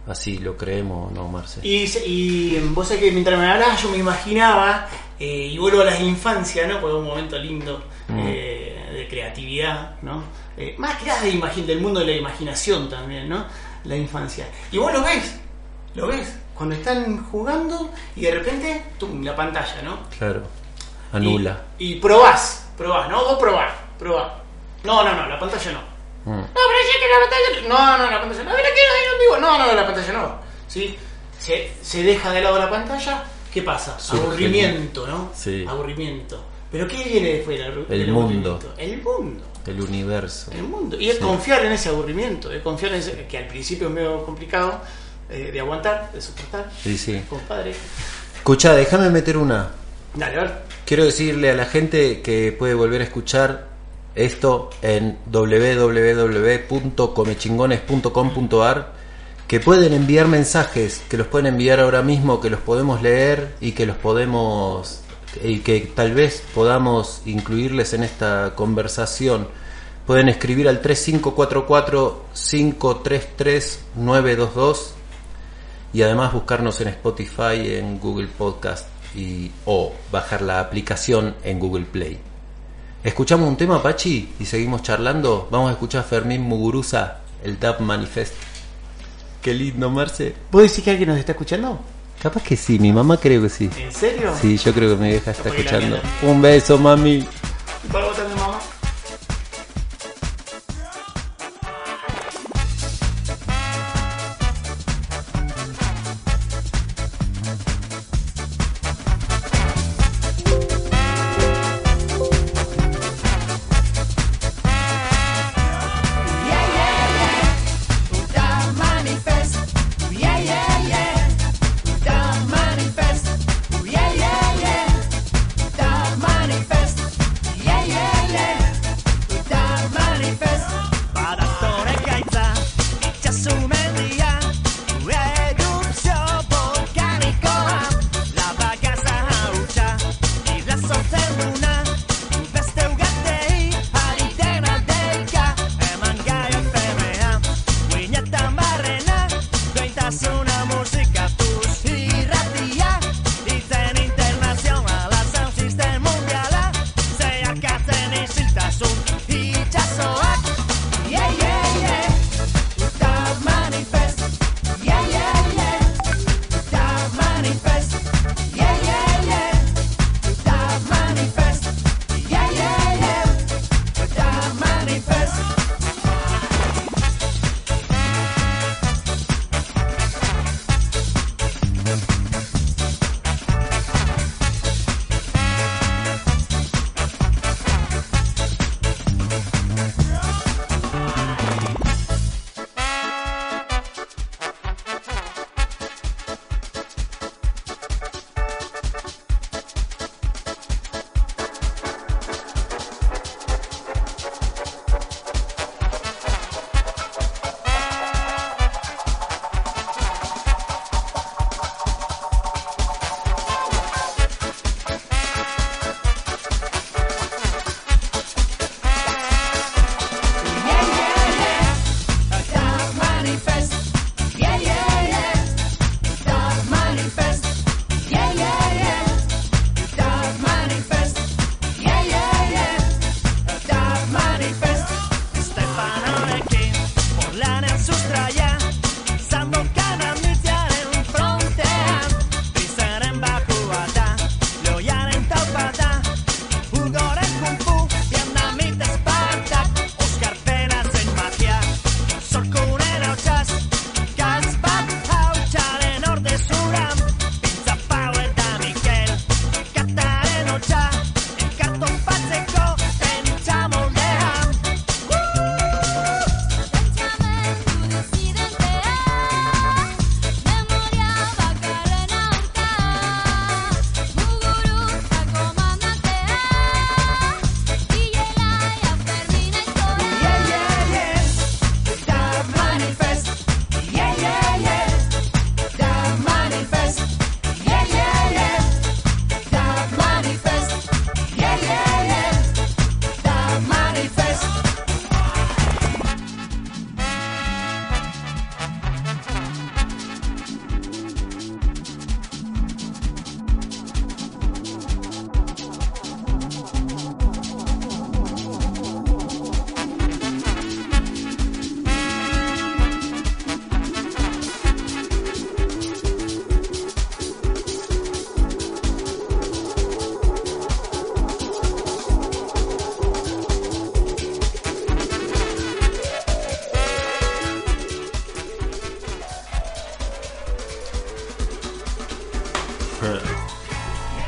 [SPEAKER 3] así lo creemos, ¿no, Marce?
[SPEAKER 1] Y, y vos sabés que mientras me hablabas yo me imaginaba, eh, y vuelvo a las infancias, ¿no? Porque es un momento lindo
[SPEAKER 3] Mm.
[SPEAKER 1] eh, de creatividad, ¿no? Eh, más que nada de del mundo de la imaginación también, ¿no? La infancia. Y vos lo ves, lo ves, cuando están jugando y de repente, tum, la pantalla, ¿no?
[SPEAKER 3] Claro, anula.
[SPEAKER 1] Y, y probás, probás, ¿no? Vos probás, probás. No, no, no, la pantalla no.
[SPEAKER 3] Mm.
[SPEAKER 1] No, pero ya que la pantalla. No, no, la pantalla no. Mira que hay un vivo. No, no, la pantalla no. ¿Sí? Se, se deja de lado la pantalla. ¿Qué pasa?
[SPEAKER 3] Surge
[SPEAKER 1] aburrimiento, ¿no?
[SPEAKER 3] Sí.
[SPEAKER 1] aburrimiento. ¿Pero qué viene después del
[SPEAKER 3] El
[SPEAKER 1] del
[SPEAKER 3] mundo.
[SPEAKER 1] El mundo.
[SPEAKER 3] El universo.
[SPEAKER 1] El mundo. Y es confiar en ese aburrimiento, es confiar en ese, que al principio es medio complicado eh, de aguantar, de soportar.
[SPEAKER 3] Sí, sí.
[SPEAKER 1] Compadre.
[SPEAKER 3] Escucha, déjame meter una.
[SPEAKER 1] Dale, a ver.
[SPEAKER 3] Quiero decirle a la gente que puede volver a escuchar esto en www.comechingones.com.ar que pueden enviar mensajes, que los pueden enviar ahora mismo, que los podemos leer y que los podemos y que tal vez podamos incluirles en esta conversación. Pueden escribir al 3544 533 922 y además buscarnos en Spotify, en Google Podcast y o bajar la aplicación en Google Play. Escuchamos un tema, Pachi, y seguimos charlando. Vamos a escuchar a Fermín Muguruza, el Tap Manifest. Qué lindo, Marce.
[SPEAKER 1] ¿Vos decís que alguien nos está escuchando?
[SPEAKER 3] Capaz que sí, mi mamá creo que sí.
[SPEAKER 1] ¿En serio?
[SPEAKER 3] Sí, yo creo que mi vieja está escuchando. Un beso, mami.
[SPEAKER 1] ¿Y para vos también, mamá?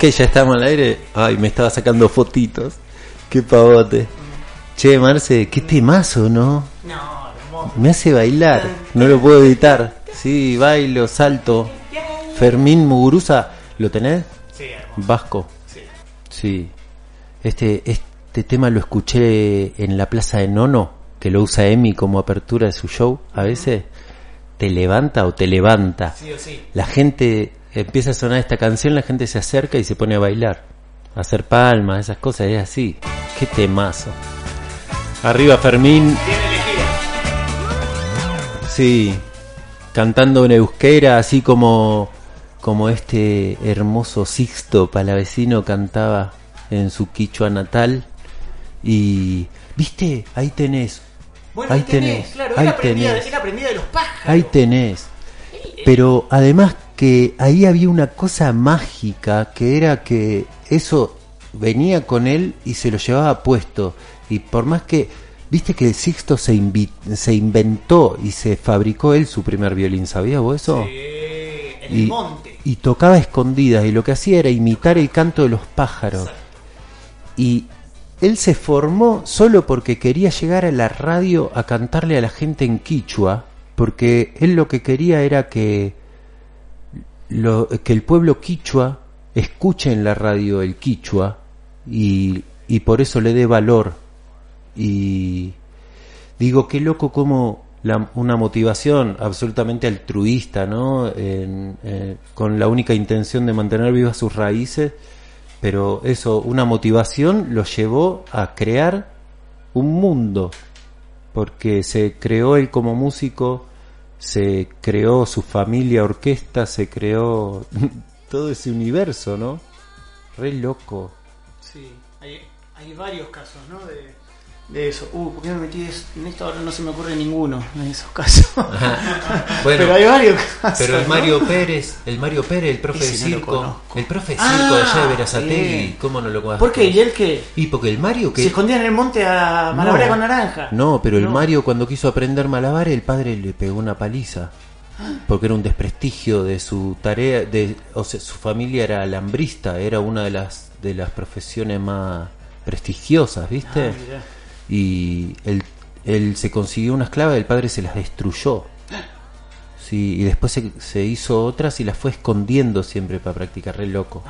[SPEAKER 3] ¿Qué? ¿Ya estamos al aire? Ay, me estaba sacando fotitos. Qué pavote. Che, Marce, qué temazo, ¿no?
[SPEAKER 1] No, hermoso.
[SPEAKER 3] Me hace bailar. No lo puedo evitar. Sí, bailo, salto. Fermín Muguruza, ¿lo tenés?
[SPEAKER 1] Sí, hermoso.
[SPEAKER 3] Vasco.
[SPEAKER 1] Sí.
[SPEAKER 3] Sí. Este, este tema lo escuché en la plaza de Nono, que lo usa Emi como apertura de su show. A veces te levanta o te levanta.
[SPEAKER 1] Sí o sí.
[SPEAKER 3] La gente empieza a sonar esta canción, la gente se acerca y se pone a bailar, a hacer palmas, esas cosas, es así. Qué temazo. Arriba Fermín, sí, cantando en euskera, así como, como este hermoso Sixto Palavecino cantaba en su quichua natal. Y, viste, ahí tenés,
[SPEAKER 1] Bueno,
[SPEAKER 3] Ahí
[SPEAKER 1] tenés,
[SPEAKER 3] tenés,
[SPEAKER 1] claro,
[SPEAKER 3] ahí tenés.
[SPEAKER 1] de los pájaros.
[SPEAKER 3] ahí tenés. Pero además que ahí había una cosa mágica que era que eso venía con él y se lo llevaba puesto. Y por más que, viste que Sixto se, se inventó y se fabricó él su primer violín, ¿sabías vos eso?
[SPEAKER 1] Sí, en
[SPEAKER 3] y,
[SPEAKER 1] el monte.
[SPEAKER 3] y tocaba escondidas y lo que hacía era imitar el canto de los pájaros. Y él se formó solo porque quería llegar a la radio a cantarle a la gente en quichua, porque él lo que quería era que, lo, que el pueblo quichua escuche en la radio el quichua y, y por eso le dé valor. Y digo, qué loco como la- una motivación absolutamente altruista, ¿no? En- eh, con la única intención de mantener vivas sus raíces, pero eso, una motivación lo llevó a crear un mundo, porque se creó él como músico, se creó su familia orquesta, se creó todo ese universo, ¿no? Re loco.
[SPEAKER 1] Sí, hay, hay varios casos, ¿no? De, de eso. Uh, ¿por qué me metí en esto? Ahora no se me ocurre ninguno de esos casos.
[SPEAKER 3] Bueno,
[SPEAKER 1] Pero hay varios casos.
[SPEAKER 3] Pero el
[SPEAKER 1] ¿no?
[SPEAKER 3] Mario Pérez, el Mario Pérez, el profe de
[SPEAKER 1] Ese
[SPEAKER 3] circo, el profe de
[SPEAKER 1] Ah,
[SPEAKER 3] circo allá de Verazategui,
[SPEAKER 1] bien.
[SPEAKER 3] ¿cómo no lo conozco?
[SPEAKER 1] ¿Por qué? ¿Y él qué?
[SPEAKER 3] Y porque el Mario que
[SPEAKER 1] Se escondía en el monte a malabrar con naranja.
[SPEAKER 3] No, pero el. Mario cuando quiso aprender malabares, el padre le pegó una paliza. Porque era un desprestigio de su tarea, de, o sea, su familia era alambrista, era una de las de las profesiones más prestigiosas, ¿viste?
[SPEAKER 1] Ah.
[SPEAKER 3] Y él, él se consiguió unas claves, el padre se las destruyó. Sí, y después se, se hizo otras y las fue escondiendo siempre para practicar, re loco.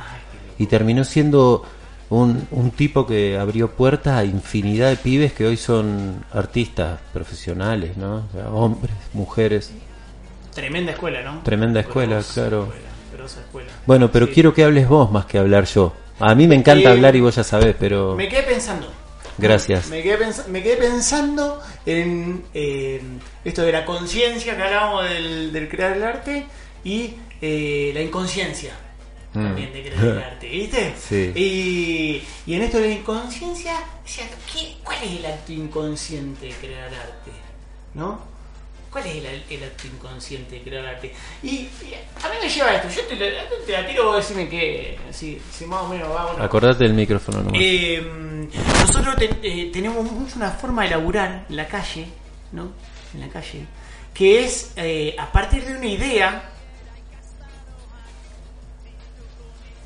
[SPEAKER 3] Y terminó siendo un, un tipo que abrió puertas a infinidad de pibes que hoy son artistas profesionales, ¿no? O sea, hombres, mujeres.
[SPEAKER 1] Tremenda escuela, ¿no?
[SPEAKER 3] Tremenda escuela, claro.
[SPEAKER 1] escuela.
[SPEAKER 3] Bueno, pero
[SPEAKER 1] Sí.
[SPEAKER 3] quiero que hables vos más que hablar yo. A mí me encanta
[SPEAKER 1] Eh,
[SPEAKER 3] hablar y vos ya sabés, pero...
[SPEAKER 1] Me quedé pensando.
[SPEAKER 3] Gracias.
[SPEAKER 1] Me quedé, pens- me quedé pensando en eh, esto de la conciencia que hablábamos del, del crear el arte y eh, la inconsciencia
[SPEAKER 3] Mm.
[SPEAKER 1] también de crear el arte, ¿viste?
[SPEAKER 3] Sí.
[SPEAKER 1] Y, y en esto de la inconsciencia, o sea, ¿qué- ¿cuál es el acto inconsciente de crear arte? ¿No? ¿Cuál es el, el acto inconsciente de crear arte? Y, y a mí me lleva esto, yo te, la- te la tiro, vos decime que, si, si más o menos va.
[SPEAKER 3] Acordate del micrófono nomás.
[SPEAKER 1] Eh, nosotros eh, tenemos una forma de laburar en la calle, ¿no? En la calle, que es eh, a partir de una idea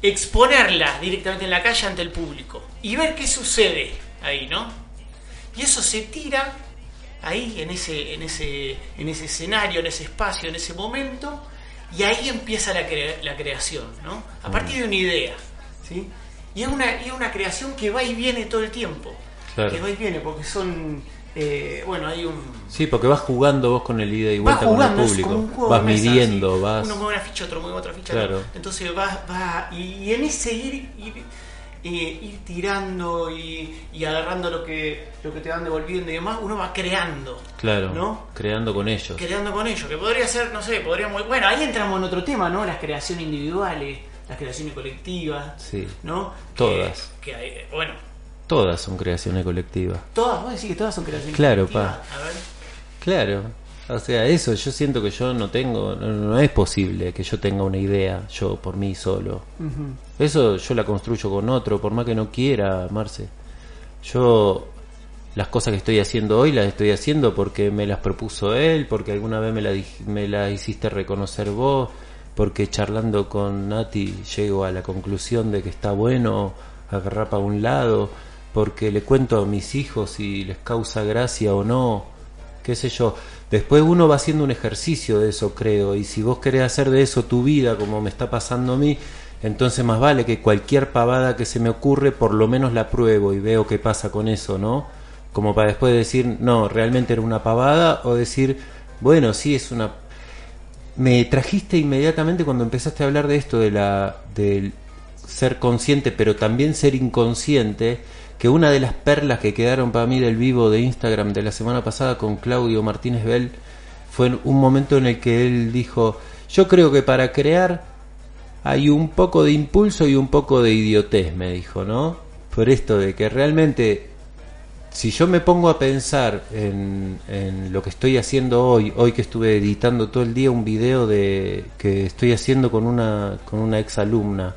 [SPEAKER 1] exponerla directamente en la calle ante el público y ver qué sucede ahí, ¿no? Y eso se tira ahí en ese, en ese, en ese escenario, en ese espacio, en ese momento, y ahí empieza la, crea- la creación, ¿no? A partir de una idea, ¿sí? Y es una, y es una creación que va y viene todo el tiempo.
[SPEAKER 3] Claro.
[SPEAKER 1] Que va y viene, porque son, eh, bueno, hay un...
[SPEAKER 3] Sí, porque vas jugando vos con el ida y
[SPEAKER 1] Vas
[SPEAKER 3] vuelta
[SPEAKER 1] jugando,
[SPEAKER 3] con el público.
[SPEAKER 1] como un juego
[SPEAKER 3] vas
[SPEAKER 1] mesa,
[SPEAKER 3] midiendo, vas.
[SPEAKER 1] Uno mueve una ficha, otro mueve otra ficha.
[SPEAKER 3] Claro.
[SPEAKER 1] ¿no? Entonces vas, va, y, y en ese ir, ir, eh, ir tirando y, y agarrando lo que, lo que te van devolviendo y demás, uno va creando.
[SPEAKER 3] Claro,
[SPEAKER 1] ¿No?
[SPEAKER 3] creando con ellos.
[SPEAKER 1] Creando con ellos, que podría ser, no sé, podríamos. Bueno, ahí entramos en otro tema, ¿no? Las creaciones individuales, las creaciones colectivas,
[SPEAKER 3] Sí.
[SPEAKER 1] ¿no?
[SPEAKER 3] Todas.
[SPEAKER 1] Que, que hay, bueno,
[SPEAKER 3] Todas son creaciones colectivas.
[SPEAKER 1] todas, vos decís que todas son creaciones
[SPEAKER 3] Claro,
[SPEAKER 1] colectivas.
[SPEAKER 3] pa.
[SPEAKER 1] A ver.
[SPEAKER 3] Claro. O sea, eso yo siento que yo no tengo, no, no es posible que yo tenga una idea yo por mí solo.
[SPEAKER 1] Ujú.
[SPEAKER 3] Eso yo la construyo con otro, por más que no quiera, Marce. Yo las cosas que estoy haciendo hoy las estoy haciendo porque me las propuso él, porque alguna vez me la, me la hiciste reconocer vos, porque charlando con Nati llego a la conclusión de que está bueno agarrar para un lado, porque le cuento a mis hijos si les causa gracia o no, qué sé yo. Después uno va haciendo un ejercicio de eso, creo, y si vos querés hacer de eso tu vida, como me está pasando a mí, entonces más vale que cualquier pavada que se me ocurre, por lo menos la pruebo y veo qué pasa con eso, ¿no? Como para después decir, no, realmente era una pavada, o decir, bueno, sí, es una... Me trajiste inmediatamente cuando empezaste a hablar de esto, de la, del ser consciente, pero también ser inconsciente, que una de las perlas que quedaron para mí del vivo de Instagram de la semana pasada con Claudio Martínez Bell fue un momento en el que él dijo, yo creo que para crear hay un poco de impulso y un poco de idiotez, me dijo, ¿no? Por esto de que realmente, si yo me pongo a pensar en, en lo que estoy haciendo hoy, hoy que estuve editando todo el día un video de que estoy haciendo con una, con una ex alumna,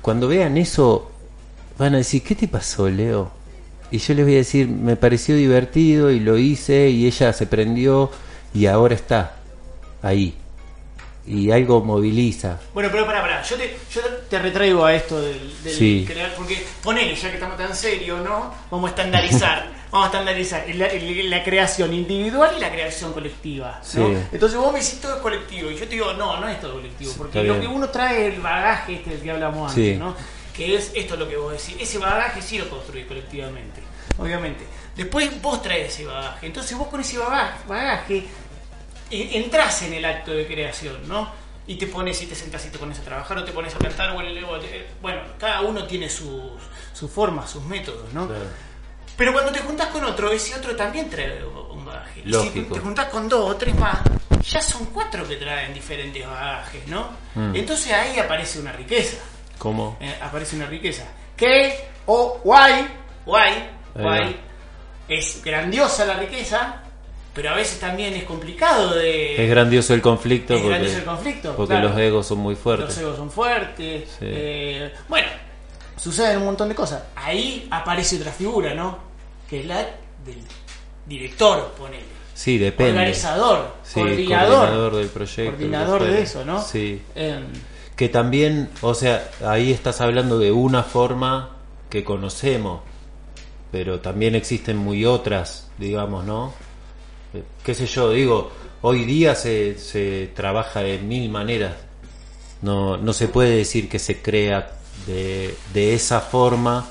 [SPEAKER 3] cuando vean eso, van a decir, ¿qué te pasó, Leo? Y yo les voy a decir, me pareció divertido y lo hice y ella se prendió y ahora está ahí. Y algo moviliza.
[SPEAKER 1] Bueno, pero pará, pará. Yo te, yo te retraigo a esto del, del
[SPEAKER 3] Sí.
[SPEAKER 1] crear, porque ponele, ya que estamos tan serios, ¿no? Vamos a estandarizar. vamos a estandarizar la, la creación individual y la creación colectiva. Entonces vos me decís todo es colectivo. Y yo te digo, no, no es todo colectivo. Porque lo que uno trae el bagaje este del que hablamos antes,
[SPEAKER 3] Sí.
[SPEAKER 1] ¿no? Que es esto lo que vos decís. Ese bagaje sí lo construís colectivamente. Obviamente. Después vos traes ese bagaje. Entonces vos con ese bagaje, bagaje e- entras en el acto de creación, ¿no? Y te pones y te sentás y te pones a trabajar o te pones a cantar o el- o te- bueno, cada uno tiene sus, sus formas, sus métodos, ¿no?
[SPEAKER 3] Claro.
[SPEAKER 1] Pero cuando te juntás con otro, ese otro también trae un bagaje. Y si
[SPEAKER 3] Lógico.
[SPEAKER 1] te juntás con dos o tres más, ya son cuatro que traen diferentes bagajes, ¿no?
[SPEAKER 3] Mm.
[SPEAKER 1] Entonces ahí aparece una riqueza.
[SPEAKER 3] ¿Cómo?
[SPEAKER 1] Eh, aparece una riqueza. Que, o guay, guay, guay, es grandiosa la riqueza, pero a veces también es complicado de...
[SPEAKER 3] Es grandioso el conflicto
[SPEAKER 1] Es
[SPEAKER 3] porque,
[SPEAKER 1] grandioso el conflicto,
[SPEAKER 3] porque
[SPEAKER 1] claro.
[SPEAKER 3] los egos son muy
[SPEAKER 1] Los
[SPEAKER 3] fuertes.
[SPEAKER 1] egos son fuertes.
[SPEAKER 3] Sí.
[SPEAKER 1] eh, bueno, suceden un montón de cosas. Ahí aparece otra figura, ¿no? Que es la del director, ponele.
[SPEAKER 3] Sí, depende.
[SPEAKER 1] Organizador,
[SPEAKER 3] Sí,
[SPEAKER 1] coordinador.
[SPEAKER 3] coordinador del proyecto.
[SPEAKER 1] Coordinador de eso, ¿no?
[SPEAKER 3] Sí.
[SPEAKER 1] Em,
[SPEAKER 3] Que también, o sea, ahí estás hablando de una forma que conocemos, pero también existen muy otras, digamos, ¿no? Eh, ¿Qué sé yo? Digo, hoy día se, se trabaja de mil maneras. No, no se puede decir que se crea de, de esa forma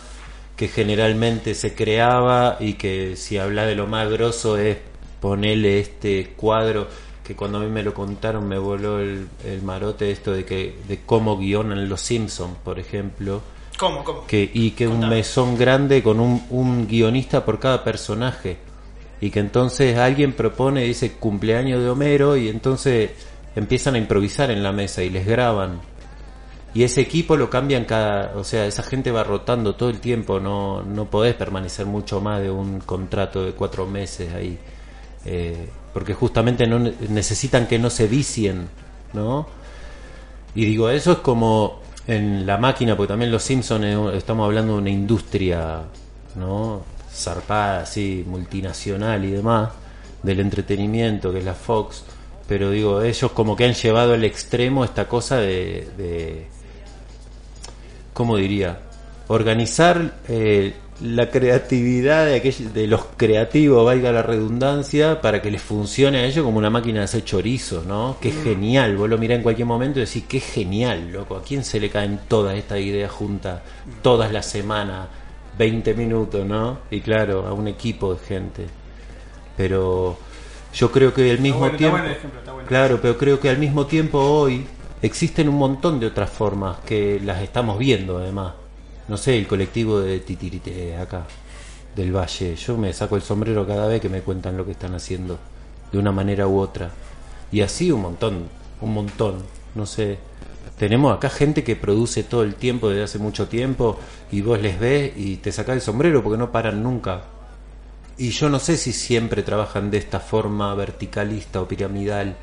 [SPEAKER 3] que generalmente se creaba y que si habla de lo más grosso es ponerle este cuadro que cuando a mí me lo contaron me voló el, el marote esto de que de cómo guionan los Simpsons por ejemplo.
[SPEAKER 1] ¿Cómo, cómo?
[SPEAKER 3] que y que un
[SPEAKER 1] Contame.
[SPEAKER 3] mesón grande con un, un guionista por cada personaje. Y que entonces alguien propone dice cumpleaños de Homero y entonces empiezan a improvisar en la mesa y les graban. Y ese equipo lo cambian cada o sea esa gente va rotando todo el tiempo no no podés permanecer mucho más de un contrato de cuatro meses ahí. Eh, porque justamente no ne- necesitan que no se vicien no y digo, eso es como en la máquina, porque también los Simpsons eh, estamos hablando de una industria, ¿no? Zarpada, así, multinacional y demás, del entretenimiento, que es la Fox. Pero digo, ellos como que han llevado al extremo esta cosa de, de ¿cómo diría? Organizar eh, la creatividad de, aquell- de los creativos, valga la redundancia, para que les funcione a ellos como una máquina de hacer chorizos, ¿no? Qué genial, vos lo mirás en cualquier momento y decís, qué genial, loco, ¿a quién se le caen todas estas ideas juntas, todas las semanas, 20 minutos, ¿no? Y claro, a un equipo de gente. Pero yo creo que al mismo
[SPEAKER 1] bueno, está
[SPEAKER 3] tiempo...
[SPEAKER 1] bueno el ejemplo, está bueno.
[SPEAKER 3] Claro, pero creo que al mismo tiempo hoy existen un montón de otras formas que las estamos viendo además. No sé, el colectivo de Titirite acá, del Valle. Yo me saco el sombrero cada vez que me cuentan lo que están haciendo, de una manera u otra. Y así un montón, un montón. No sé. Tenemos acá gente que produce todo el tiempo desde hace mucho tiempo y vos les ves y te sacás el sombrero porque no paran nunca. Y yo no sé si siempre trabajan de esta forma verticalista o piramidal,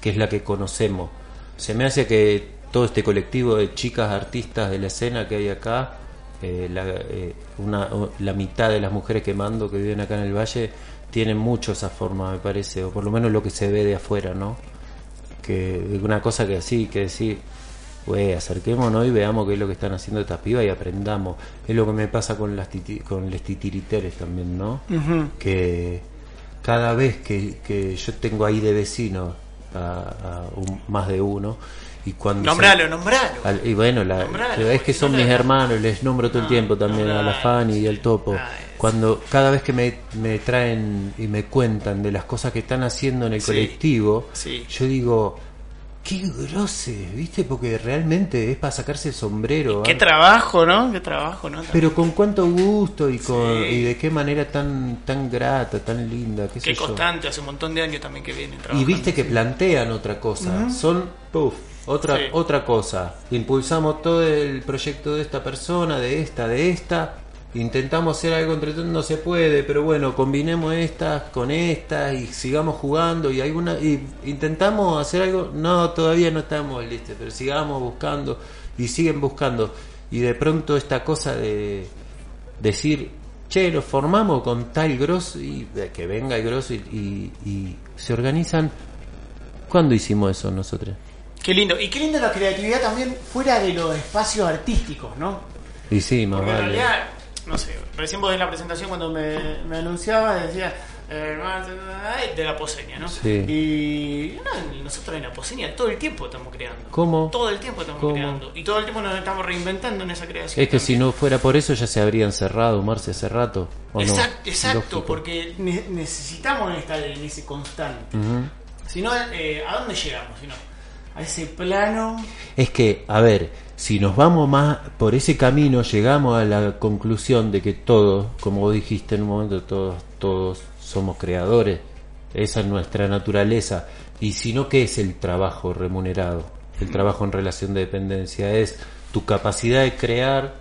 [SPEAKER 3] que es la que conocemos. Se me hace que todo este colectivo de chicas artistas de la escena que hay acá, eh, la, eh, una, la mitad de las mujeres que mando que viven acá en el valle, tienen mucho esa forma, me parece, o por lo menos lo que se ve de afuera, ¿no? que una cosa que así, que decir, güey, acerquémonos y veamos qué es lo que están haciendo estas pibas y aprendamos. Es lo que me pasa con las titi- con los titiriteres también, ¿no? Que cada vez que, que yo tengo ahí de vecino a, a un- más de uno y cuando se-
[SPEAKER 1] Nombralo, nombralo.
[SPEAKER 3] al- y bueno, la-
[SPEAKER 1] Nombralo,
[SPEAKER 3] es que son mis hermanos, les nombro todo el tiempo también a la Fanny y al. Topo.
[SPEAKER 1] Ah,
[SPEAKER 3] Cuando cada vez que me, me traen y me cuentan de las cosas que están haciendo en el
[SPEAKER 1] Sí,
[SPEAKER 3] colectivo,
[SPEAKER 1] sí.
[SPEAKER 3] yo digo, qué grose, ¿viste? Porque realmente es para sacarse el sombrero.
[SPEAKER 1] Qué trabajo, ¿no? Qué trabajo, ¿no?
[SPEAKER 3] Pero con cuánto gusto y con
[SPEAKER 1] Sí.
[SPEAKER 3] y de qué manera tan tan grata, tan linda, qué,
[SPEAKER 1] Qué
[SPEAKER 3] sé yo.
[SPEAKER 1] constante, hace un montón de años también que vienen
[SPEAKER 3] Y
[SPEAKER 1] trabajando.
[SPEAKER 3] viste que plantean otra cosa, son puff, otra
[SPEAKER 1] Sí.
[SPEAKER 3] otra cosa. Impulsamos todo el proyecto de esta persona, de esta, de esta. Intentamos hacer algo entre todos, no se puede, pero bueno, combinemos estas con estas y sigamos jugando y alguna y intentamos hacer algo, no, todavía no estamos listos, pero sigamos buscando y siguen buscando y de pronto esta cosa de decir, che, lo formamos con tal grosso y eh, que venga el grosso y, y- y se organizan. ¿Cuándo hicimos eso nosotros?
[SPEAKER 1] Qué lindo. Y qué linda la creatividad también fuera de los espacios artísticos, ¿no?
[SPEAKER 3] Y sí, más
[SPEAKER 1] Porque en
[SPEAKER 3] vale.
[SPEAKER 1] realidad, no sé, recién vos en la presentación cuando me, me anunciabas decía de la poseña, ¿no?
[SPEAKER 3] Sí.
[SPEAKER 1] Y no, nosotros en la poseña todo el tiempo estamos creando.
[SPEAKER 3] ¿Cómo?
[SPEAKER 1] Todo el tiempo estamos
[SPEAKER 3] ¿Cómo?
[SPEAKER 1] creando. Y todo el tiempo nos estamos reinventando en esa creación.
[SPEAKER 3] Es que si no fuera por eso ya se habrían cerrado, Marce, hace rato. ¿o no?
[SPEAKER 1] Exacto, exacto
[SPEAKER 3] Lógico.
[SPEAKER 1] porque ne- necesitamos estar en ese constante. Si no, eh, ¿a dónde llegamos? Si no, a ese plano.
[SPEAKER 3] Es que, a ver, si nos vamos más por ese camino, llegamos a la conclusión de que todos, como vos dijiste en un momento, todos, todos somos creadores. Esa es nuestra naturaleza. Y si no, ¿qué es el trabajo remunerado? El trabajo en relación de dependencia es tu capacidad de crear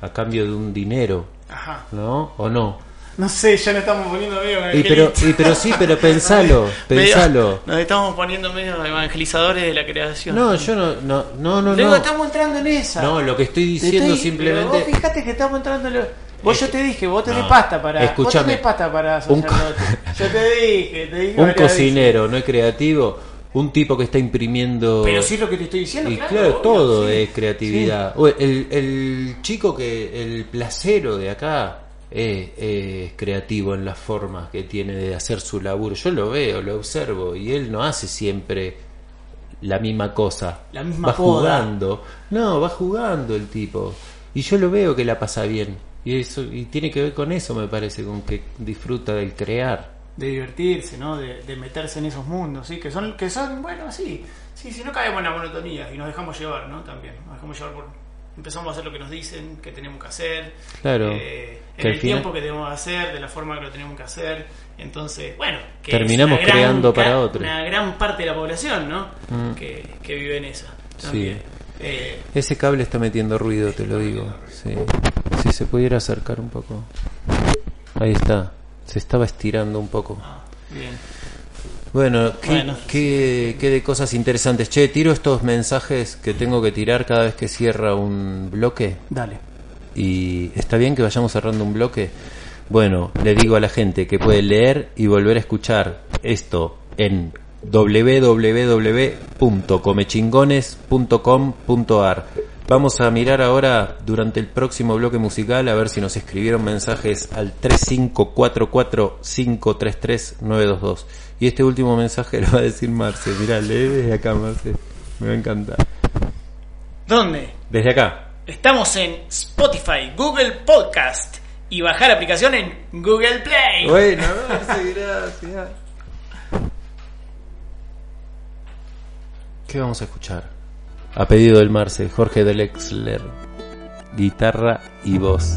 [SPEAKER 3] a cambio de un dinero,
[SPEAKER 1] Ajá.
[SPEAKER 3] ¿no? ¿O no?
[SPEAKER 1] No sé, ya nos estamos poniendo medio
[SPEAKER 3] Y pero, y pero sí, pero pensalo,
[SPEAKER 1] medio-
[SPEAKER 3] pensalo.
[SPEAKER 1] Nos estamos poniendo medio evangelizadores de la creación.
[SPEAKER 3] No, yo no, no, no, no.
[SPEAKER 1] Luego
[SPEAKER 3] no.
[SPEAKER 1] estamos entrando en esa.
[SPEAKER 3] No, lo que estoy diciendo
[SPEAKER 1] estoy-
[SPEAKER 3] simplemente.
[SPEAKER 1] pero Vos fijate que estamos entrando en lo... Vos yo te dije, vos tenés
[SPEAKER 3] No,
[SPEAKER 1] pasta para.
[SPEAKER 3] escúchame.
[SPEAKER 1] Vos tenés pasta para sacerdote. Yo te dije, te dije.
[SPEAKER 3] un
[SPEAKER 1] veces.
[SPEAKER 3] cocinero no es creativo, un tipo que está imprimiendo.
[SPEAKER 1] Pero sí es lo que te estoy diciendo.
[SPEAKER 3] y
[SPEAKER 1] claro,
[SPEAKER 3] claro,
[SPEAKER 1] obvio,
[SPEAKER 3] todo
[SPEAKER 1] sí.
[SPEAKER 3] es creatividad. O El, el chico que, el placero de acá es, es creativo en las formas que tiene de hacer su laburo. Yo lo veo, lo observo y él no hace siempre la misma cosa.
[SPEAKER 1] La misma
[SPEAKER 3] va
[SPEAKER 1] poda.
[SPEAKER 3] jugando. No, va jugando el tipo. Y yo lo veo que la pasa bien. Y eso y tiene que ver con eso, me parece, con que disfruta del crear.
[SPEAKER 1] de divertirse, ¿no? De, de meterse en esos mundos, ¿sí? Que son, que son, bueno, sí, sí, si no caemos en la monotonía y nos dejamos llevar, ¿no? También, nos dejamos llevar por... Empezamos a hacer lo que nos dicen, que tenemos que hacer,
[SPEAKER 3] Claro,
[SPEAKER 1] eh, en el tiempo que tenemos que hacer, de la forma que lo tenemos que hacer, entonces, bueno, que
[SPEAKER 3] Terminamos
[SPEAKER 1] gran
[SPEAKER 3] creando para otro.
[SPEAKER 1] Una gran parte de la población, ¿no?
[SPEAKER 3] Mm.
[SPEAKER 1] Que, que vive en esa.
[SPEAKER 3] Sí.
[SPEAKER 1] Eh,
[SPEAKER 3] Ese cable está metiendo ruido, te lo digo. Sí. Si se pudiera acercar un poco. Ahí está. Se estaba estirando un poco.
[SPEAKER 1] bien.
[SPEAKER 3] Bueno, ¿qué,
[SPEAKER 1] Bueno.
[SPEAKER 3] qué- qué de cosas interesantes. Che, tiro estos mensajes que tengo que tirar cada vez que cierra un bloque.
[SPEAKER 1] Dale.
[SPEAKER 3] Y está bien que vayamos cerrando un bloque. Bueno, le digo a la gente que puede leer y volver a escuchar esto en www.comechingones.com.ar. Vamos a mirar ahora durante el próximo bloque musical a ver si nos escribieron mensajes al 3544533922. Y este último mensaje lo va a decir Marce. Mirá, lee desde acá, Marce. Me va a encantar.
[SPEAKER 1] ¿Dónde?
[SPEAKER 3] Desde acá.
[SPEAKER 1] Estamos en Spotify, Google Podcast y bajar la aplicación en Google Play.
[SPEAKER 3] Bueno, Marce, gracias. ¿Qué vamos a escuchar? A pedido del Marce, Jorge Delexler, guitarra y voz.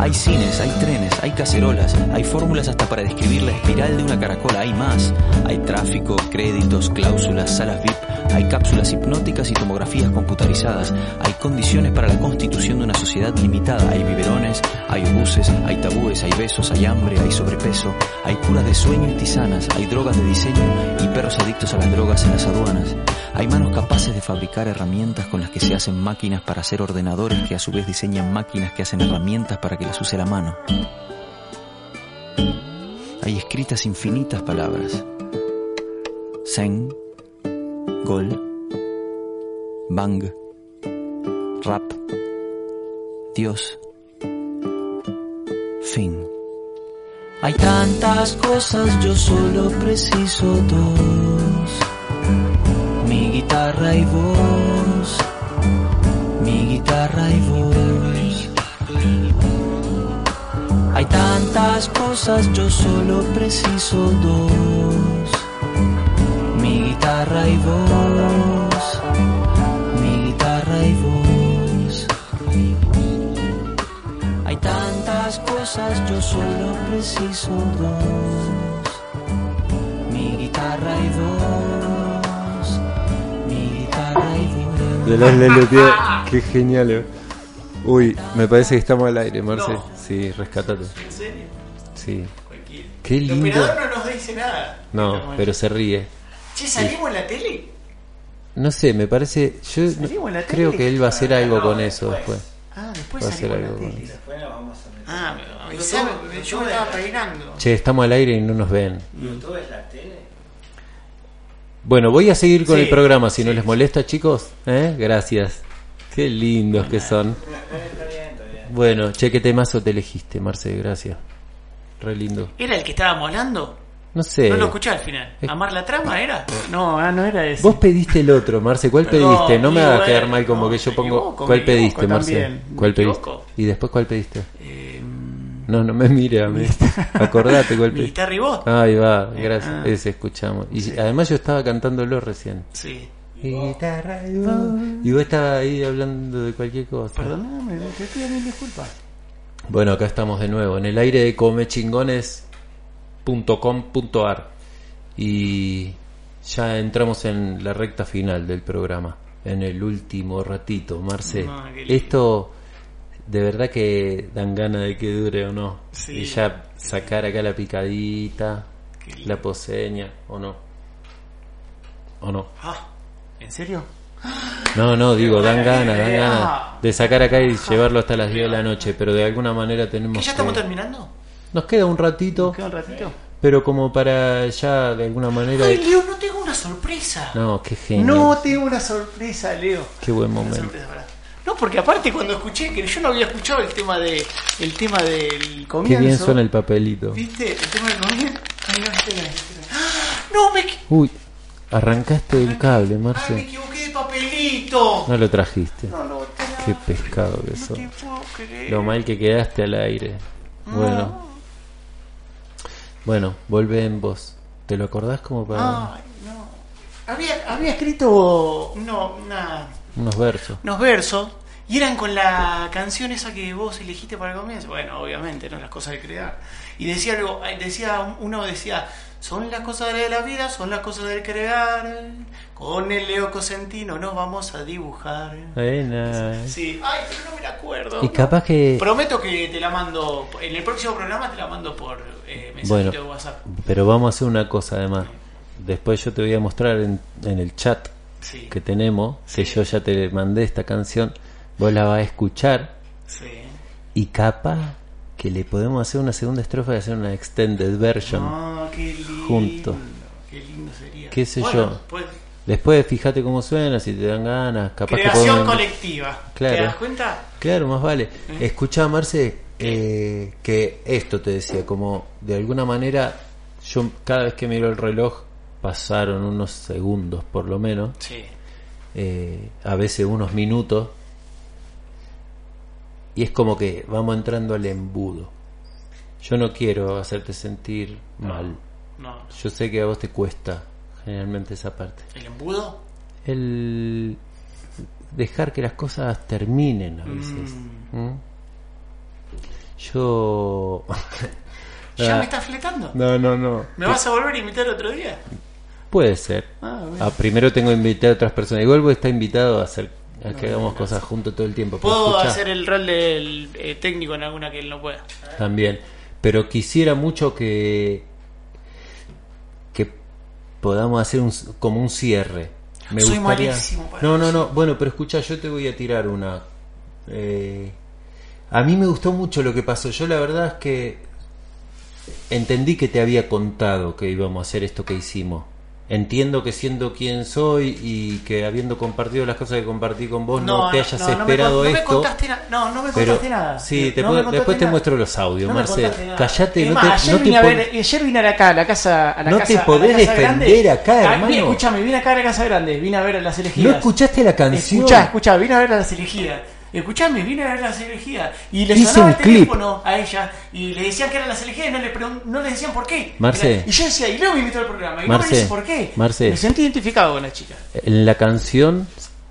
[SPEAKER 9] Hay cines, hay trenes, hay cacerolas, hay fórmulas hasta para describir la espiral de una caracola, hay más. Hay tráfico, créditos, cláusulas, salas VIP, hay cápsulas hipnóticas y tomografías computarizadas, hay condiciones para la constitución de una sociedad limitada, hay biberones, hay obuses, hay tabúes, hay besos, hay hambre, hay sobrepeso, hay curas de sueño y tisanas, hay drogas de diseño y perros adictos a las drogas en las aduanas. Hay manos capaces de fabricar herramientas con las que se hacen máquinas para hacer ordenadores que a su vez diseñan máquinas que hacen herramientas para que las use la mano. Hay escritas infinitas palabras. Zen, Gol, Bang, Rap, Dios, Fin. Hay tantas cosas, yo solo preciso dos. Mi guitarra y voz, mi guitarra y voz. Hay tantas cosas, yo solo preciso dos. Mi guitarra y voz, mi guitarra y voz. Hay tantas cosas, yo solo preciso dos. Mi guitarra y voz, mi guitarra y voz.
[SPEAKER 3] De los Lelutier, qué genial. eh. Uy, me parece que estamos al aire, Marce. Sí, rescatate.
[SPEAKER 1] ¿En serio?
[SPEAKER 3] Sí.
[SPEAKER 1] Cualquiera.
[SPEAKER 3] Qué
[SPEAKER 1] El
[SPEAKER 3] lindo.
[SPEAKER 1] operador no nos dice nada.
[SPEAKER 3] No, pero se ríe.
[SPEAKER 1] Che, ¿salimos en la tele?
[SPEAKER 3] No sé, me parece. Yo no-
[SPEAKER 1] ¿Salimos en la tele?
[SPEAKER 3] creo que él va a hacer algo
[SPEAKER 4] No,
[SPEAKER 3] con eso
[SPEAKER 4] después.
[SPEAKER 1] Ah, después
[SPEAKER 3] Va a hacer algo con eso.
[SPEAKER 4] Vamos a meter.
[SPEAKER 1] Ah, me yo me estaba peinando.
[SPEAKER 3] Che, estamos al aire y no nos ven.
[SPEAKER 4] ¿YouTube es la tele?
[SPEAKER 3] Bueno, voy a seguir con
[SPEAKER 1] Sí,
[SPEAKER 3] el programa si no les molesta, chicos. ¿Eh? Gracias. Qué lindos que son.
[SPEAKER 4] Está bien, está bien.
[SPEAKER 3] Bueno, che, qué temazo te elegiste, Marce, gracias. Re lindo.
[SPEAKER 1] ¿Era el que estábamos hablando?
[SPEAKER 3] No sé.
[SPEAKER 1] No lo escuché al final.
[SPEAKER 3] Eh.
[SPEAKER 1] ¿Amar la trama era? No, ah, no era ese.
[SPEAKER 3] Vos pediste el otro, Marce. ¿Cuál pediste? No me hagas
[SPEAKER 1] bueno.
[SPEAKER 3] quedar mal como
[SPEAKER 1] No,
[SPEAKER 3] que yo pongo.
[SPEAKER 1] equivoco,
[SPEAKER 3] ¿Cuál pediste, Marce?
[SPEAKER 1] también.
[SPEAKER 3] ¿Cuál pediste? ¿Y después cuál pediste?
[SPEAKER 1] Eh,
[SPEAKER 3] No, no me mire a mí. Acordate cuál
[SPEAKER 1] ¿Mi
[SPEAKER 3] pediste.
[SPEAKER 1] guitarra y vos?
[SPEAKER 3] Ahí va, gracias.
[SPEAKER 1] Ah.
[SPEAKER 3] Ese escuchamos. Y además yo estaba cantándolo recién.
[SPEAKER 1] Sí.
[SPEAKER 3] Guitarra y vos. Y vos estabas ahí hablando de cualquier cosa.
[SPEAKER 1] Perdóname, te pido mil disculpas.
[SPEAKER 3] Bueno, acá estamos de nuevo en el aire de comechingones.com.ar y ya entramos en la recta final del programa, en el último ratito, Marce.
[SPEAKER 1] Qué lindo.
[SPEAKER 3] Esto de verdad que dan ganas de que dure o no.
[SPEAKER 1] Sí.
[SPEAKER 3] Y ya sacar acá la picadita, la poseña, o no. O no.
[SPEAKER 1] Ah, ¿en serio?
[SPEAKER 3] No, no, digo, dan ganas, dan ganas de sacar acá y llevarlo hasta las 10 de la noche, pero de alguna manera tenemos
[SPEAKER 1] ¿Que ya estamos
[SPEAKER 3] que-
[SPEAKER 1] terminando?
[SPEAKER 3] Nos queda un ratito,
[SPEAKER 1] ¿Nos queda un ratito?
[SPEAKER 3] pero como para ya de alguna manera...
[SPEAKER 1] Ay, Leo, no tengo una sorpresa.
[SPEAKER 3] No, qué genio.
[SPEAKER 1] No tengo una sorpresa, Leo.
[SPEAKER 3] Qué buen momento.
[SPEAKER 1] No, porque aparte cuando escuché que yo no había escuchado el tema de el tema del comienzo.
[SPEAKER 3] Qué bien suena el papelito.
[SPEAKER 1] ¿Viste? El tema del comienzo. Ay, no, espera, espera. ¡Ah! No, me,
[SPEAKER 3] Uy, arrancaste el cable,
[SPEAKER 1] ay, me
[SPEAKER 3] Marce.
[SPEAKER 1] equivoqué de papelito.
[SPEAKER 3] No lo trajiste.
[SPEAKER 1] No, no,
[SPEAKER 3] Qué pescado que
[SPEAKER 1] no
[SPEAKER 3] sos. Lo mal que quedaste al aire. Bueno. Bueno, volvé en vos. ¿Te lo acordás como para
[SPEAKER 1] Ay, no. Había, había escrito uno, una-
[SPEAKER 3] unos versos?
[SPEAKER 1] unos versos Y eran con la canción esa que vos elegiste para el comienzo. Bueno, obviamente, ¿no? Las cosas de crear. Y decía algo, decía, uno decía, son las cosas de la vida, son las cosas del crear. Con el Leo Cosentino nos vamos a dibujar.
[SPEAKER 3] Buena.
[SPEAKER 1] Sí, ay, pero no me la acuerdo.
[SPEAKER 3] Y capaz que...
[SPEAKER 1] Prometo que te la mando, en el próximo programa te la mando por eh,
[SPEAKER 3] Bueno,
[SPEAKER 1] de WhatsApp.
[SPEAKER 3] pero vamos a hacer una cosa además. Después yo te voy a mostrar en, en el chat
[SPEAKER 1] Sí.
[SPEAKER 3] que tenemos, que yo ya te mandé esta canción, vos la vas a escuchar
[SPEAKER 1] Sí.
[SPEAKER 3] y capaz que le podemos hacer una segunda estrofa y hacer una extended version.
[SPEAKER 1] No, qué lindo.
[SPEAKER 3] Juntos.
[SPEAKER 1] Qué lindo sería.
[SPEAKER 3] Qué sé
[SPEAKER 1] Bueno,
[SPEAKER 3] yo.
[SPEAKER 1] pues,
[SPEAKER 3] Después fíjate cómo suena, si te dan ganas, capaz que
[SPEAKER 1] creación
[SPEAKER 3] podemos-
[SPEAKER 1] colectiva.
[SPEAKER 3] Claro.
[SPEAKER 1] ¿Te das cuenta?
[SPEAKER 3] Claro, más vale. Escuchá, Marce, eh, que esto te decía, como de alguna manera, yo cada vez que miro el reloj, pasaron unos segundos por lo menos,
[SPEAKER 1] Sí.
[SPEAKER 3] eh, a veces unos minutos, y es como que vamos entrando al embudo. Yo no quiero hacerte sentir mal.
[SPEAKER 1] No.
[SPEAKER 3] Yo sé que a vos te cuesta generalmente esa parte.
[SPEAKER 1] ¿El embudo?
[SPEAKER 3] El dejar que las cosas terminen a veces. ¿Mm? Yo...
[SPEAKER 1] ¿Ya
[SPEAKER 3] Ah,
[SPEAKER 1] me estás fletando?
[SPEAKER 3] No, no, no.
[SPEAKER 1] ¿Me vas a volver a invitar otro día?
[SPEAKER 3] Puede ser.
[SPEAKER 1] Ah.
[SPEAKER 3] Ah, primero tengo que invitar a otras personas. Igual vos está invitado a hacer a que hagamos cosas juntos todo el tiempo.
[SPEAKER 1] Puedo hacer el rol del eh, técnico en alguna que él no pueda.
[SPEAKER 3] También. Pero quisiera mucho que que podamos hacer un, como un cierre. Me
[SPEAKER 1] Soy
[SPEAKER 3] gustaría...
[SPEAKER 1] malísimo para
[SPEAKER 3] No, no, no. Bueno, pero escucha, yo te voy a tirar una. Eh, a mí me gustó mucho lo que pasó. Yo la verdad es que entendí que te había contado que íbamos a hacer esto que hicimos. Entiendo que siendo quien soy y que habiendo compartido las cosas que compartí con vos no, te hayas
[SPEAKER 1] no, no me
[SPEAKER 3] esperado
[SPEAKER 1] no me
[SPEAKER 3] esto.
[SPEAKER 1] contaste no, no me
[SPEAKER 3] Pero
[SPEAKER 1] contaste nada.
[SPEAKER 3] sí, te
[SPEAKER 1] No
[SPEAKER 3] puedo- después te
[SPEAKER 1] nada.
[SPEAKER 3] muestro los audios,
[SPEAKER 1] No me
[SPEAKER 3] Marce.
[SPEAKER 1] contaste nada.
[SPEAKER 3] Callate, no
[SPEAKER 1] más,
[SPEAKER 3] te,
[SPEAKER 1] ayer,
[SPEAKER 3] no te
[SPEAKER 1] vine a ver, ayer vine acá a la casa. A la
[SPEAKER 3] No
[SPEAKER 1] casa,
[SPEAKER 3] te podés defender
[SPEAKER 1] grande.
[SPEAKER 3] acá,
[SPEAKER 1] Ah,
[SPEAKER 3] hermano.
[SPEAKER 1] escúchame, vine acá a la casa grande. Vine a ver a las elegidas.
[SPEAKER 3] ¿No escuchaste la canción?
[SPEAKER 1] Escuchá, escuchá, vine a ver a las elegidas. Escuchame, vine a ver las elegidas. Y le
[SPEAKER 3] Hice
[SPEAKER 1] sonaba el teléfono a ella y le decían que eran las elegidas y no le, no le decían por qué.
[SPEAKER 3] Marce.
[SPEAKER 1] Y yo decía, y luego me invitó al programa. Y no
[SPEAKER 3] Marce,
[SPEAKER 1] me dice por qué.
[SPEAKER 3] Marce.
[SPEAKER 1] Me sentí identificado con la chica.
[SPEAKER 3] En la canción,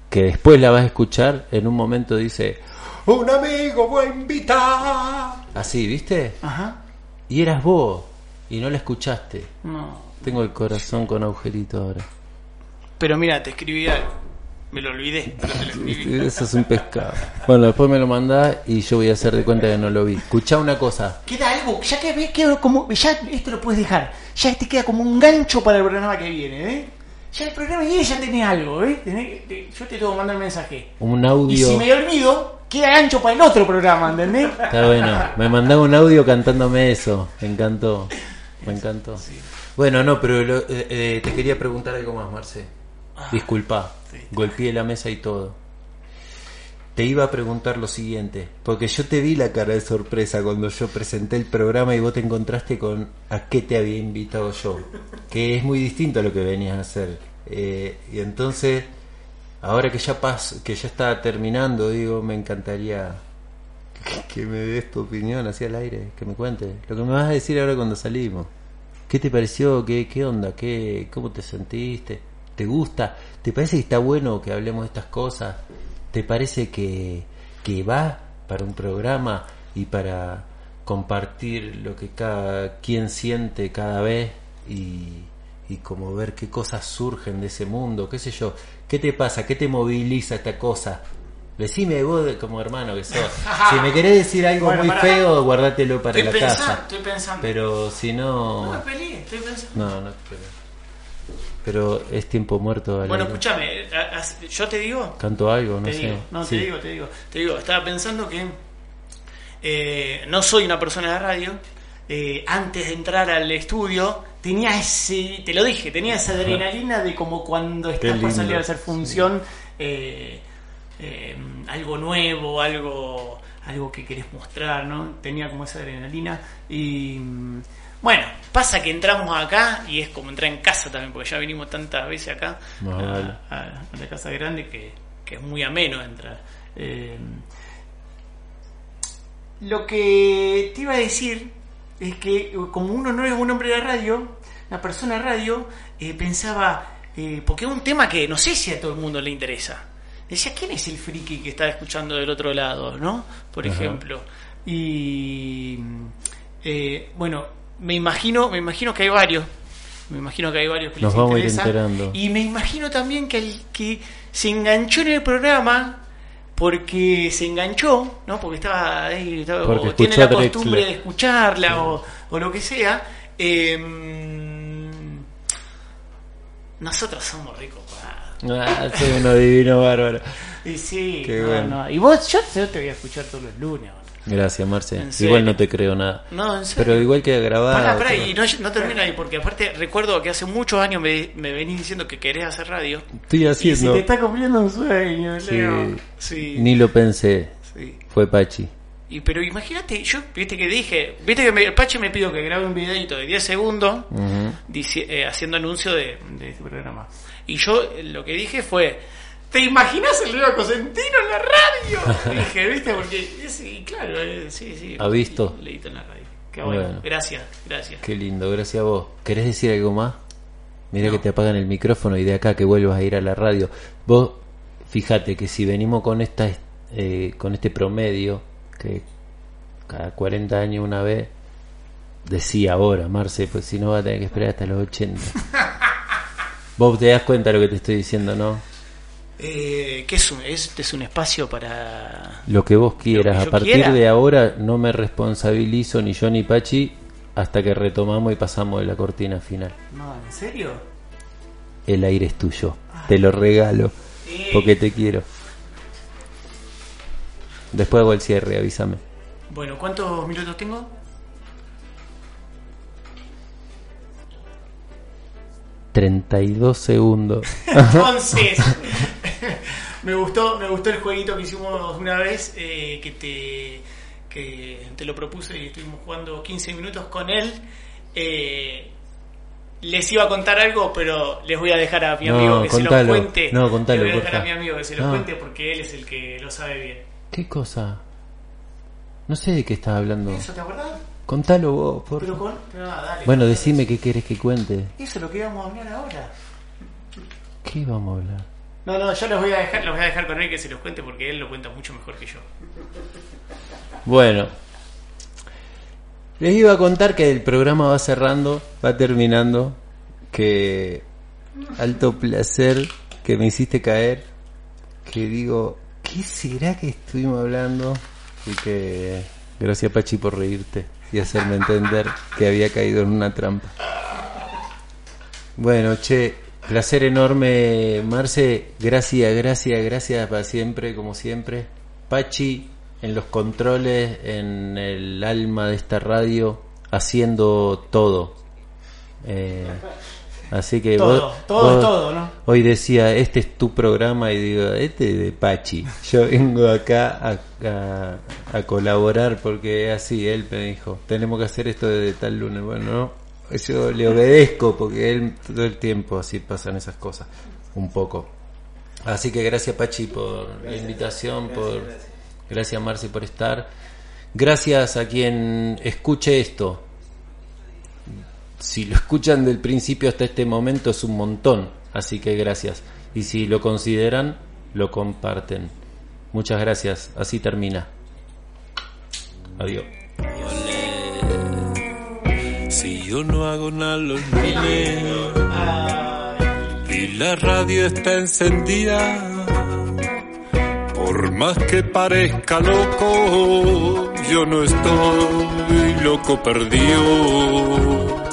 [SPEAKER 3] que después la vas a escuchar, en un momento dice: Un amigo voy a invitar. Así, ¿viste?
[SPEAKER 1] Ajá.
[SPEAKER 3] Y eras vos, y no la escuchaste.
[SPEAKER 1] No.
[SPEAKER 3] Tengo el corazón con agujerito ahora.
[SPEAKER 1] Pero mira, te escribí algo. Me lo olvidé, pero te lo escribí.
[SPEAKER 3] Eso es un pescado. Bueno, después me lo mandás y yo voy a hacer de cuenta que no lo vi. Escuchá una cosa.
[SPEAKER 1] Queda algo, ya que ves, queda como, ya esto lo puedes dejar, ya te queda como un gancho para el programa que viene, ¿eh? Ya el programa que viene ya tenés algo, ¿eh? Tenés- te- yo te tengo que mandar un mensaje.
[SPEAKER 3] Un
[SPEAKER 1] Y
[SPEAKER 3] audio.
[SPEAKER 1] si me olvido, queda gancho para el otro programa, ¿entendés?
[SPEAKER 3] Está bueno. Me mandaba un audio cantándome eso. Me encantó. Me encantó. Bueno, no, pero lo- eh, eh, te quería preguntar algo más, Marce. Disculpa. Golpeé la mesa y todo. Te iba a preguntar lo siguiente, porque yo te vi la cara de sorpresa cuando yo presenté el programa y vos te encontraste con a qué te había invitado yo, que es muy distinto a lo que venías a hacer. Eh, y entonces, ahora que ya pas, que ya está terminando, digo, me encantaría que, que me des tu opinión hacia el aire, que me cuentes. Lo que me vas a decir ahora cuando salimos. ¿Qué te pareció? ¿Qué, qué onda? ¿Qué, ¿Cómo te sentiste? ¿Te gusta? ¿Te parece que está bueno que hablemos de estas cosas? ¿Te parece que, que va para un programa y para compartir lo que cada quien siente cada vez y, y como ver qué cosas surgen de ese mundo? ¿Qué sé yo? ¿Qué te pasa? ¿Qué te moviliza esta cosa? Decime vos como hermano que sos. Si me querés decir algo
[SPEAKER 1] Bueno,
[SPEAKER 3] muy feo, guardátelo para
[SPEAKER 1] Estoy
[SPEAKER 3] la
[SPEAKER 1] pensando,
[SPEAKER 3] casa.
[SPEAKER 1] estoy pensando.
[SPEAKER 3] Pero si
[SPEAKER 1] No
[SPEAKER 3] no...
[SPEAKER 1] me peleé, estoy pensando.
[SPEAKER 3] No, no, pero, pero es tiempo muerto.
[SPEAKER 1] Bueno, escúchame, yo te digo,
[SPEAKER 3] Canto algo, no
[SPEAKER 1] te
[SPEAKER 3] sé.
[SPEAKER 1] digo, no,
[SPEAKER 3] Sí.
[SPEAKER 1] te digo, te digo, te digo, estaba pensando que eh, no soy una persona de radio. eh, antes de entrar al estudio tenía ese, te lo dije, tenía esa adrenalina de como cuando estás por salir a hacer función, eh, eh, algo nuevo, algo, algo que querés mostrar, ¿no? Tenía como esa adrenalina y bueno, pasa que entramos acá y es como entrar en casa también, porque ya vinimos tantas veces acá a, a- a la casa grande que, que es muy ameno entrar. Eh, lo que te iba a decir es que como uno no es un hombre de radio, una persona de radio, eh, pensaba, eh, porque es un tema que no sé si a todo el mundo le interesa. decía, ¿quién es el friki que está escuchando del otro lado? ¿No? Por
[SPEAKER 3] Ajá.
[SPEAKER 1] ejemplo. Y eh, bueno, me imagino, me imagino que hay varios. Me imagino que hay varios que
[SPEAKER 3] Nos
[SPEAKER 1] les
[SPEAKER 3] vamos
[SPEAKER 1] interesa.
[SPEAKER 3] enterando.
[SPEAKER 1] Y me imagino también que el que se enganchó en el programa porque se enganchó, ¿no? Porque estaba ahí, estaba-
[SPEAKER 3] Porque
[SPEAKER 1] o tiene la
[SPEAKER 3] Drexler.
[SPEAKER 1] costumbre de escucharla o, o lo que sea. eh, nosotros somos ricos.
[SPEAKER 3] Ah, soy uno divino bárbaro.
[SPEAKER 1] Y sí,
[SPEAKER 3] Qué
[SPEAKER 1] no,
[SPEAKER 3] bueno.
[SPEAKER 1] no. Y vos, yo te voy a escuchar todos los lunes.
[SPEAKER 3] Gracias, Marce. Igual no te creo nada.
[SPEAKER 1] No, en serio.
[SPEAKER 3] Pero igual que grabado.
[SPEAKER 1] Pará, pará, y no, no termina ahí, porque aparte recuerdo que hace muchos años me, me venís diciendo que querés hacer radio.
[SPEAKER 3] Estoy
[SPEAKER 1] Y se
[SPEAKER 3] haciendo.
[SPEAKER 1] te está cumpliendo un sueño,
[SPEAKER 3] Sí.
[SPEAKER 1] Leo. Sí.
[SPEAKER 3] Ni lo pensé.
[SPEAKER 1] sí.
[SPEAKER 3] Fue Pachi.
[SPEAKER 1] Y, pero imagínate, yo, viste que dije, viste que me, el Pache me pidió que grabe un videito de 10 segundos eh, haciendo anuncio de, de este programa. Y yo eh, lo que dije fue, ¿te imaginas el Leo Cosentino en la radio? dije, viste, porque, sí, claro, eh, sí, sí.
[SPEAKER 3] ¿Ha visto?
[SPEAKER 1] Leíto en la radio. Qué bueno.
[SPEAKER 3] Bueno.
[SPEAKER 1] Gracias, gracias.
[SPEAKER 3] Qué lindo, gracias a vos. ¿Querés decir algo más? Mira
[SPEAKER 1] No.
[SPEAKER 3] que te apagan el micrófono y de acá que vuelvas a ir a la radio. Vos, fíjate que si venimos con esta eh, con este promedio, que cada 40 años una vez, decía ahora, Marce, pues si no va a tener que esperar hasta los 80. Vos te das cuenta de lo que te estoy diciendo, ¿no?
[SPEAKER 1] Eh, ¿Qué es un, este es un espacio para...
[SPEAKER 3] Lo que vos quieras.
[SPEAKER 1] Que
[SPEAKER 3] a partir
[SPEAKER 1] quiera.
[SPEAKER 3] de ahora no me responsabilizo ni yo ni Pachi hasta que retomamos y pasamos de la cortina final.
[SPEAKER 1] No, ¿en serio?
[SPEAKER 3] El aire es tuyo. Te lo regalo. Porque te quiero. Después hago el cierre, avísame.
[SPEAKER 1] Bueno, ¿cuántos minutos tengo?
[SPEAKER 3] ...32 segundos.
[SPEAKER 1] Entonces, me gustó, me gustó el jueguito que hicimos una vez, eh, que te que te lo propuse y estuvimos jugando 15 minutos con él. Eh, les iba a contar algo, pero les voy a dejar a mi
[SPEAKER 3] No,
[SPEAKER 1] amigo que se lo cuente.
[SPEAKER 3] No, contalo,
[SPEAKER 1] Les voy a dejar a mi amigo que se lo
[SPEAKER 3] No.
[SPEAKER 1] cuente porque él es el que lo sabe bien.
[SPEAKER 3] ¿Qué cosa? No sé de qué estás hablando.
[SPEAKER 1] ¿Eso te acordás?
[SPEAKER 3] Contalo vos, por
[SPEAKER 1] Pero con... nada, dale.
[SPEAKER 3] Bueno, decime qué querés que cuente.
[SPEAKER 1] Eso es lo que íbamos a hablar ahora.
[SPEAKER 3] ¿Qué vamos a hablar?
[SPEAKER 1] No, no, yo los voy a dejar, los voy a dejar con él que se los cuente porque él lo cuenta mucho mejor que yo.
[SPEAKER 3] Bueno, les iba a contar que el programa va cerrando, va terminando, que alto placer que me hiciste caer, que digo, ¿qué será que estuvimos hablando? Y que gracias Pachi por reírte y hacerme entender que había caído en una trampa. Bueno, che, placer enorme, Marce, gracias, gracias, gracias para siempre, como siempre. Pachi, en los controles, en el alma de esta radio, haciendo todo. Eh, así que
[SPEAKER 1] Todo,
[SPEAKER 3] vos-
[SPEAKER 1] todo es
[SPEAKER 3] vos-
[SPEAKER 1] todo, ¿no?
[SPEAKER 3] Hoy decía, este es tu programa y digo, este es de Pachi. Yo vengo acá a, a- a colaborar porque así, él me dijo, tenemos que hacer esto desde tal lunes. Bueno, no, yo le obedezco porque él todo el tiempo así pasan esas cosas, un poco. Así que gracias Pachi por la invitación, por gracias Marci por estar. Gracias a quien escuche esto. Si lo escuchan del principio hasta este momento es un montón, así que gracias. Y si lo consideran, lo comparten. Muchas gracias, así termina. Adiós.
[SPEAKER 7] Si yo no hago nada los lunes y la radio está encendida, por más que parezca loco, yo no estoy loco perdido.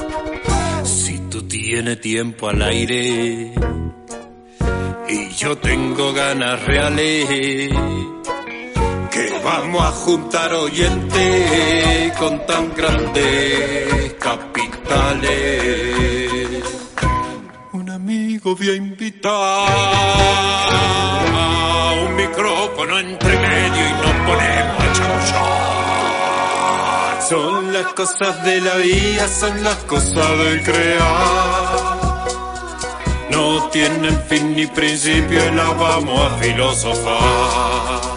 [SPEAKER 7] Si tú tienes tiempo al aire y yo tengo ganas reales vamos a juntar oyentes con tan grandes capitales. Un amigo voy a invitar un micrófono entre medio y nos ponemos a chamullar. Son las cosas de la vida, son las cosas del crear. No tienen fin ni principio y las vamos a filosofar.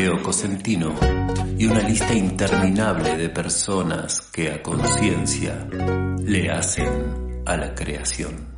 [SPEAKER 3] Leo Cosentino y una lista interminable de personas que a conciencia le hacen a la creación.